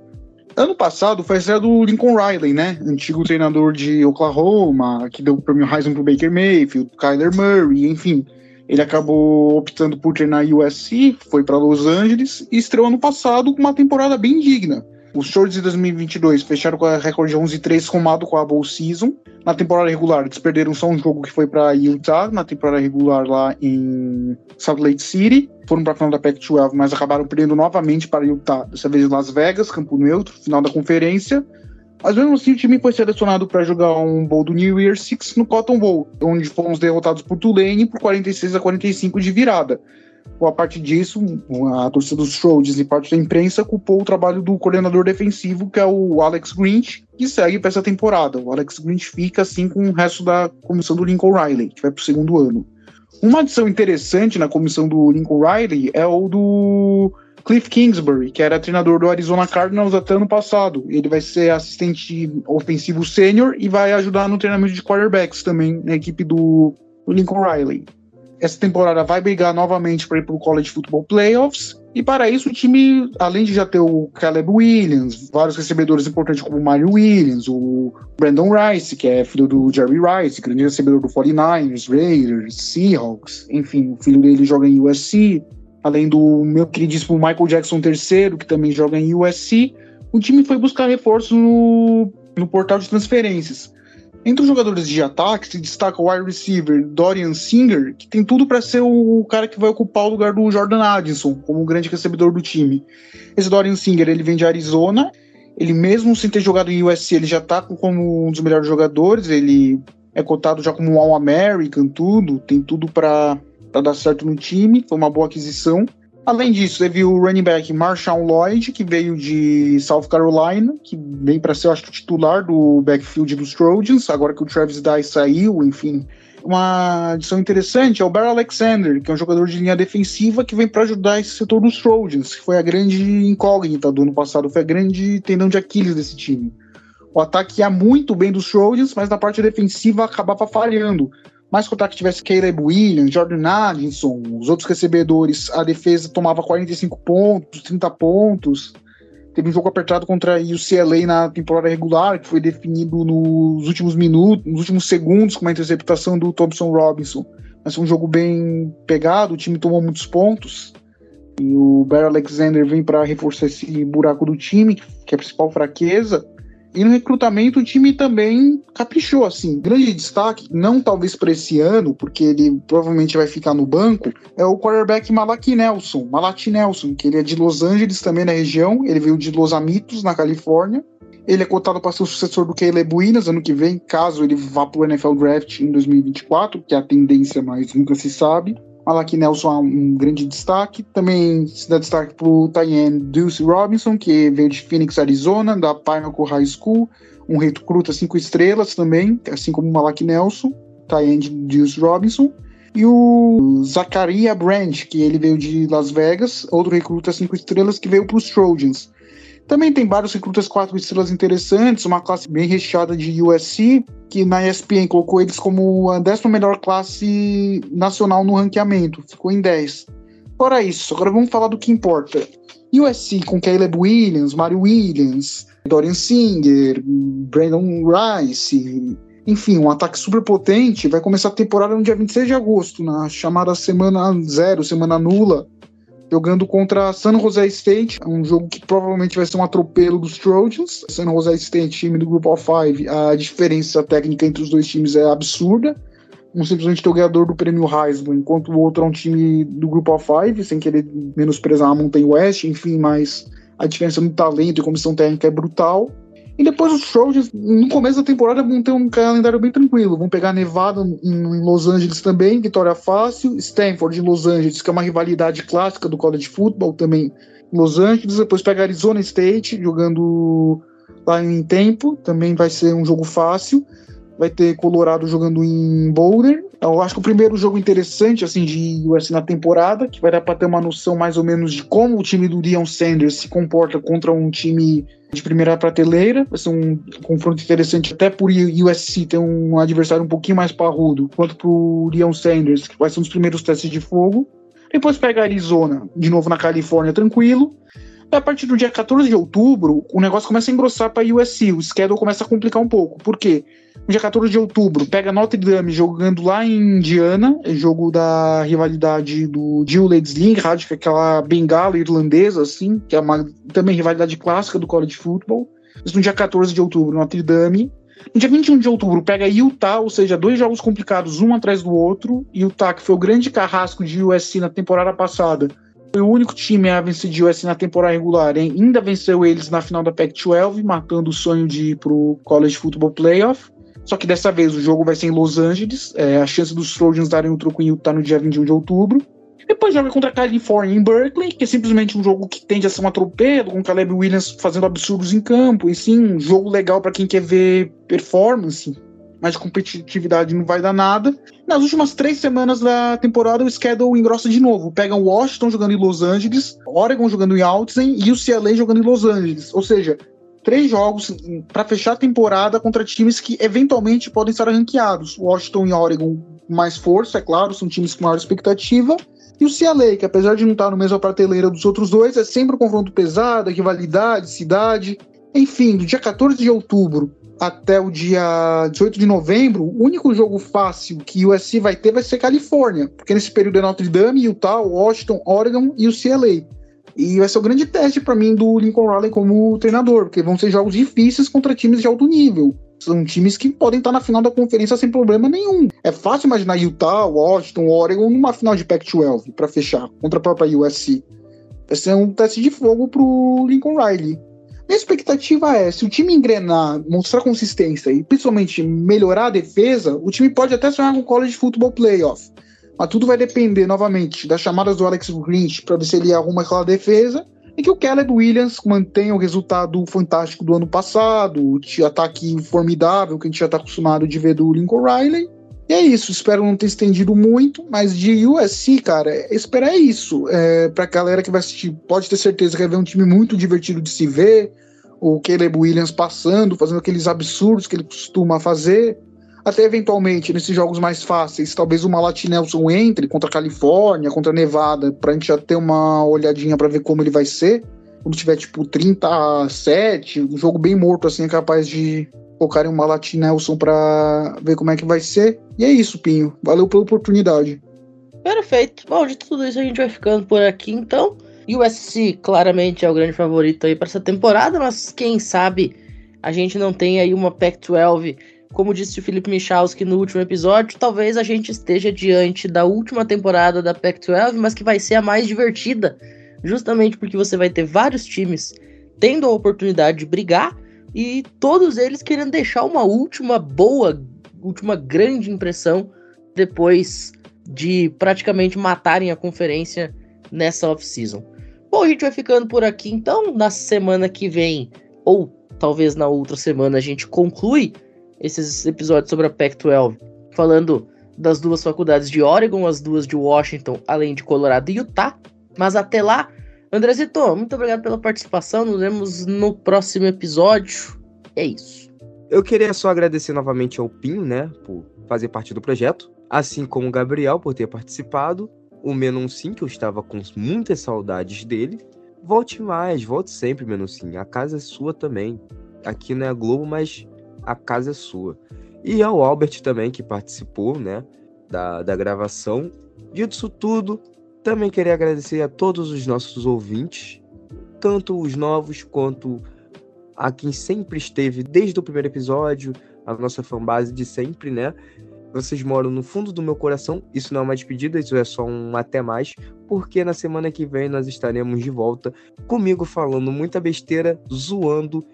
Ano passado foi a estreia do Lincoln Riley, né? Antigo treinador de Oklahoma, que deu o prêmio Heisman pro Baker Mayfield, Kyler Murray, enfim. Ele acabou optando por treinar USC, foi para Los Angeles e estreou ano passado com uma temporada bem digna. Os Shorts de 2022 fecharam com a recorde 11-3 somado com a Bowl Season. Na temporada regular, eles perderam só um jogo que foi para Utah, na temporada regular lá em Salt Lake City. Foram para a final da Pac-12, mas acabaram perdendo novamente para Utah, dessa vez em Las Vegas, campo neutro, final da conferência. Mas mesmo assim, o time foi selecionado para jogar um bowl do New Year Six no Cotton Bowl, onde fomos derrotados por Tulane por 46 a 45 de virada. A partir disso, a torcida dos Trojans e parte da imprensa culpou o trabalho do coordenador defensivo, que é o Alex Grinch, que segue para essa temporada. O Alex Grinch fica assim com o resto da comissão do Lincoln Riley, que vai para o segundo ano. Uma adição interessante na comissão do Lincoln Riley é o do Cliff Kingsbury, que era treinador do Arizona Cardinals até ano passado. Ele vai ser assistente ofensivo sênior e vai ajudar no treinamento de quarterbacks também na equipe do Lincoln Riley essa temporada vai brigar novamente para ir para o College Football Playoffs. E para isso o time, além de já ter o Caleb Williams, vários recebedores importantes como o Mario Williams, o Brandon Rice, que é filho do Jerry Rice, grande recebedor do 49ers, Raiders, Seahawks, enfim, o filho dele joga em USC, além do meu queridíssimo Michael Jackson III, que também joga em USC, o time foi buscar reforços no, no portal de transferências. Entre os jogadores de ataque se destaca o wide receiver Dorian Singer, que tem tudo para ser o cara que vai ocupar o lugar do Jordan Addison como o grande recebedor do time. Esse Dorian Singer ele vem de Arizona, ele mesmo sem ter jogado em USC, ele já está como um dos melhores jogadores, ele é cotado já como um All-American, tudo, tem tudo para dar certo no time, foi uma boa aquisição. Além disso, teve o running back Marshawn Lloyd, que veio de South Carolina, que vem para ser, acho que, titular do backfield dos Trojans, agora que o Travis Dye saiu, enfim. Uma adição interessante é o Barry Alexander, que é um jogador de linha defensiva que vem para ajudar esse setor dos Trojans, que foi a grande incógnita do ano passado, foi a grande tendão de Aquiles desse time. O ataque ia muito bem dos Trojans, mas na parte defensiva acabava falhando. Mas contar que tivesse Caleb Williams, Jordan Addison, os outros recebedores, a defesa tomava 45 pontos, 30 pontos. Teve um jogo apertado contra a UCLA na temporada regular, que foi definido nos últimos minutos, nos últimos segundos, com uma interceptação do Thompson Robinson. Mas foi um jogo bem pegado, o time tomou muitos pontos. E o Barry Alexander vem para reforçar esse buraco do time, que é a principal fraqueza. E no recrutamento o time também caprichou, assim. Grande destaque, não talvez para esse ano, porque ele provavelmente vai ficar no banco, é o quarterback Malaki Nelson, Malati Nelson, que ele é de Los Angeles também na região, ele veio de Los Amitos, na Califórnia. Ele é cotado para ser o sucessor do Caleb Williams ano que vem, caso ele vá para o NFL Draft em 2024, que é a tendência, mas nunca se sabe. Malaki Nelson é um grande destaque. Também se dá destaque para o Tyen Deuce Robinson, que veio de Phoenix, Arizona, da Pinnacle High School. Um recruta cinco estrelas também, assim como o Malaki Nelson. Tyen Deuce Robinson. E o Zachariah Branch, que ele veio de Las Vegas, outro recruta cinco estrelas que veio para os Trojans. Também tem vários recrutas quatro estrelas interessantes, uma classe bem recheada de USC, que na ESPN colocou eles como a décima melhor classe nacional no ranqueamento, ficou em 10. Fora isso, agora vamos falar do que importa. USC com Caleb Williams, Mario Williams, Dorian Singer, Brandon Rice, enfim, um ataque super potente, vai começar a temporada no dia 26 de agosto, na chamada semana zero, semana nula, jogando contra San Jose State, um jogo que provavelmente vai ser um atropelo dos Trojans. San Jose State, time do Group of Five, a diferença técnica entre os dois times é absurda. Um simplesmente tem o ganhador do prêmio Heisman, enquanto o outro é um time do Group of Five, sem querer menosprezar a Mountain West, enfim, mas a diferença no talento e comissão técnica é brutal. E depois os Trojans, no começo da temporada, vão ter um calendário bem tranquilo. Vão pegar Nevada em Los Angeles também, vitória fácil. Stanford em Los Angeles, que é uma rivalidade clássica do college football também em Los Angeles. Depois pega Arizona State, jogando lá em tempo. Também vai ser um jogo fácil. Vai ter Colorado jogando em Boulder. Eu acho que o primeiro jogo interessante assim de USC na temporada, que vai dar para ter uma noção mais ou menos de como o time do Deion Sanders se comporta contra um time de primeira prateleira. Vai ser um confronto interessante até por USC ter um adversário um pouquinho mais parrudo, quanto pro Deion Sanders, que vai ser um dos primeiros testes de fogo. Depois pega Arizona, de novo na Califórnia, tranquilo. A partir do dia 14 de outubro, o negócio começa a engrossar para USC. O schedule começa a complicar um pouco. Por quê? No dia 14 de outubro, pega Notre Dame jogando lá em Indiana, é jogo da rivalidade do Jill Ledesling, que é aquela bengala irlandesa, assim, que é uma também rivalidade clássica do college football. Isso no dia 14 de outubro, Notre Dame. No dia 21 de outubro, pega Utah, ou seja, dois jogos complicados, um atrás do outro. Utah, que foi o grande carrasco de USC na temporada passada, foi o único time a vencer de US na temporada regular, hein? ainda venceu eles na final da Pac-12, matando o sonho de ir pro College Football Playoff. Só que dessa vez o jogo vai ser em Los Angeles. É, a chance dos Trojans darem um troco em Utah no dia 21 de outubro. Depois joga contra a California em Berkeley, que é simplesmente um jogo que tende a ser um atropelo, com Caleb Williams fazendo absurdos em campo. E sim, um jogo legal para quem quer ver performance mas competitividade não vai dar nada. Nas últimas três semanas da temporada, o schedule engrossa de novo. Pegam Washington jogando em Los Angeles, Oregon jogando em Alton e o CLA jogando em Los Angeles. Ou seja, três jogos para fechar a temporada contra times que eventualmente podem estar ranqueados. Washington e Oregon mais força, é claro, são times com maior expectativa. E o CLA, que apesar de não estar no mesmo prateleira dos outros dois, é sempre um confronto pesado, rivalidade, cidade. Enfim, do dia 14 de outubro até o dia 18 de novembro, o único jogo fácil que o USC vai ter vai ser Califórnia, porque nesse período é Notre Dame, Utah, Washington, Oregon e o CLA. E vai ser o grande teste para mim do Lincoln Riley como treinador, porque vão ser jogos difíceis contra times de alto nível. São times que podem estar na final da conferência sem problema nenhum. É fácil imaginar Utah, Washington, Oregon numa final de Pac-12 para fechar contra a própria USC. Vai ser um teste de fogo pro Lincoln Riley. Minha expectativa é, se o time engrenar, mostrar consistência e principalmente melhorar a defesa, o time pode até sonhar com College Football Playoff. Mas tudo vai depender, novamente, das chamadas do Alex Grinch para ver se ele arruma aquela defesa e que o Caleb Williams mantenha o resultado fantástico do ano passado, o ataque formidável que a gente já está acostumado de ver do Lincoln Riley. E é isso, espero não ter estendido muito, mas de USC, cara, esperar é isso. É, pra galera que vai assistir, pode ter certeza que vai ver um time muito divertido de se ver, o Caleb Williams passando, fazendo aqueles absurdos que ele costuma fazer. Até eventualmente, nesses jogos mais fáceis, talvez o Malati Nelson entre contra a Califórnia, contra a Nevada, pra gente já ter uma olhadinha para ver como ele vai ser. Quando tiver tipo 37, um jogo bem morto, assim, é capaz de colocarem o Malati Nelson pra ver como é que vai ser. E é isso, Pinho. Valeu pela oportunidade. Perfeito. Bom, de tudo isso a gente vai ficando por aqui então. USC claramente é o grande favorito aí para essa temporada, mas quem sabe a gente não tem aí uma Pac-12, como disse o Felipe Michalski no último episódio, talvez a gente esteja diante da última temporada da Pac-12, mas que vai ser a mais divertida, justamente porque você vai ter vários times tendo a oportunidade de brigar e todos eles querendo deixar uma última boa, última grande impressão depois de praticamente matarem a conferência nessa off-season. Bom, a gente vai ficando por aqui então. Na semana que vem, ou talvez na outra semana, a gente conclui esses episódios sobre a Pac-12, falando das duas faculdades de Oregon, as duas de Washington, além de Colorado e Utah. Mas até lá, Andrezito, muito obrigado pela participação. Nos vemos no próximo episódio. É isso. Eu queria só agradecer novamente ao Pinho, né, por fazer parte do projeto, assim como o Gabriel por ter participado, o Menon Sim, que eu estava com muitas saudades dele. Volte mais, volte sempre, Menon Sim. A casa é sua também. Aqui não é a Globo, mas a casa é sua. E ao Albert também, que participou, né, da, da gravação. Dito isso tudo, também queria agradecer a todos os nossos ouvintes, tanto os novos quanto a quem sempre esteve desde o primeiro episódio, a nossa fanbase de sempre, né? Vocês moram no fundo do meu coração. Isso não é uma despedida, isso é só um até mais, porque na semana que vem nós estaremos de volta comigo falando muita besteira, zoando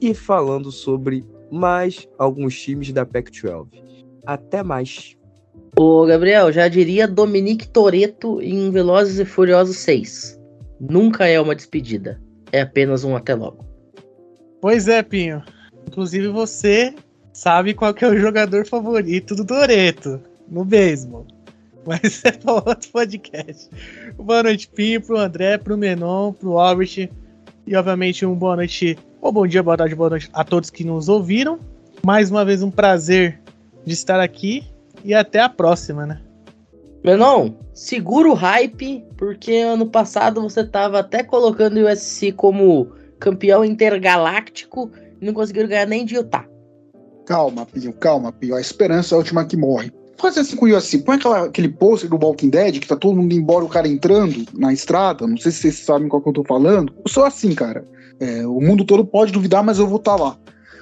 e falando sobre mais alguns times da Pac-12. Até mais. Ô, Gabriel, já diria Dominique Toreto em Velozes e Furiosos 6. Nunca é uma despedida, é apenas um até logo. Pois é, Pinho. Inclusive você sabe qual é o jogador favorito do Toreto no beisebol. Mas é para outro podcast. Boa noite, Pinho, pro André, pro Menon, pro Albert. E obviamente um boa noite, ou bom dia, boa tarde, boa noite a todos que nos ouviram. Mais uma vez um prazer de estar aqui e até a próxima, né? Menon, segura o hype, porque ano passado você tava até colocando o USC como campeão intergaláctico e não conseguiram ganhar nem de Utah. Calma, Pio, calma, Pio. A esperança é a última que morre. Faz assim com o assim, põe aquela, aquele pôster do Walking Dead que tá todo mundo embora, o cara entrando na estrada. Não sei se vocês sabem qual que eu tô falando. Eu sou assim, cara. É, o mundo todo pode duvidar, mas eu vou estar tá lá.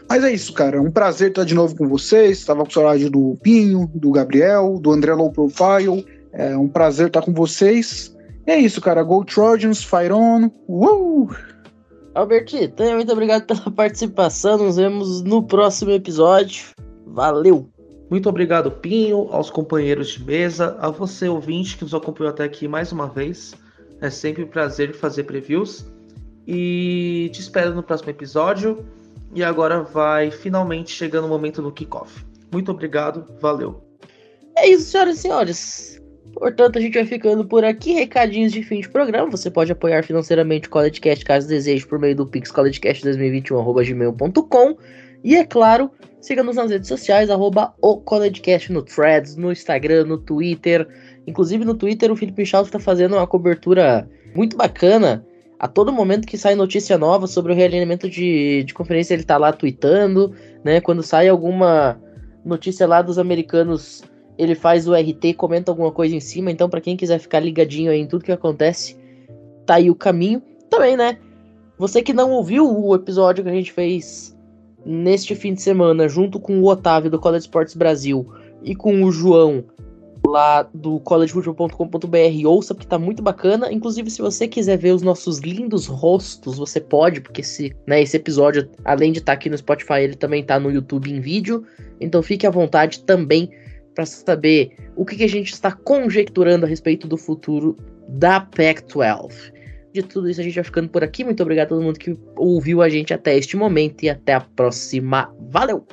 Mas é isso, cara. É um prazer estar de novo com vocês. Estava com saudade do Pinho, do Gabriel, do André Low Profile. É um prazer estar com vocês. é isso, cara. Go Trojans, Fire On. Uh! Alberti, muito obrigado pela participação. Nos vemos no próximo episódio. Valeu! Muito obrigado, Pinho, aos companheiros de mesa, a você, ouvinte, que nos acompanhou até aqui mais uma vez. É sempre um prazer fazer previews. E te espero no próximo episódio. E agora vai finalmente chegando o momento do kickoff. Muito obrigado, valeu. É isso, senhoras e senhores. Portanto, a gente vai ficando por aqui. Recadinhos de fim de programa. Você pode apoiar financeiramente o CollegeCast caso deseje por meio do Pix collegecast2021.gmail.com E é claro, siga-nos nas redes sociais, arroba o CollegeCast no Threads, no Instagram, no Twitter. Inclusive no Twitter o Felipe Michal está fazendo uma cobertura muito bacana. A todo momento que sai notícia nova sobre o realinhamento de, de conferência, ele está lá tweetando, né? Quando sai alguma notícia lá dos americanos ele faz o RT, comenta alguma coisa em cima. Então, para quem quiser ficar ligadinho aí em tudo que acontece, tá aí o caminho. Também, né? Você que não ouviu o episódio que a gente fez neste fim de semana, junto com o Otávio do College Sports Brasil e com o João lá do collegefootball.com.br, ouça porque tá muito bacana. Inclusive, se você quiser ver os nossos lindos rostos, você pode, porque esse, né, esse episódio, além de estar tá aqui no Spotify, ele também tá no YouTube em vídeo. Então fique à vontade também para saber o que, que a gente está conjecturando a respeito do futuro da Pac-12. De tudo isso, a gente vai ficando por aqui. Muito obrigado a todo mundo que ouviu a gente até este momento e até a próxima. Valeu!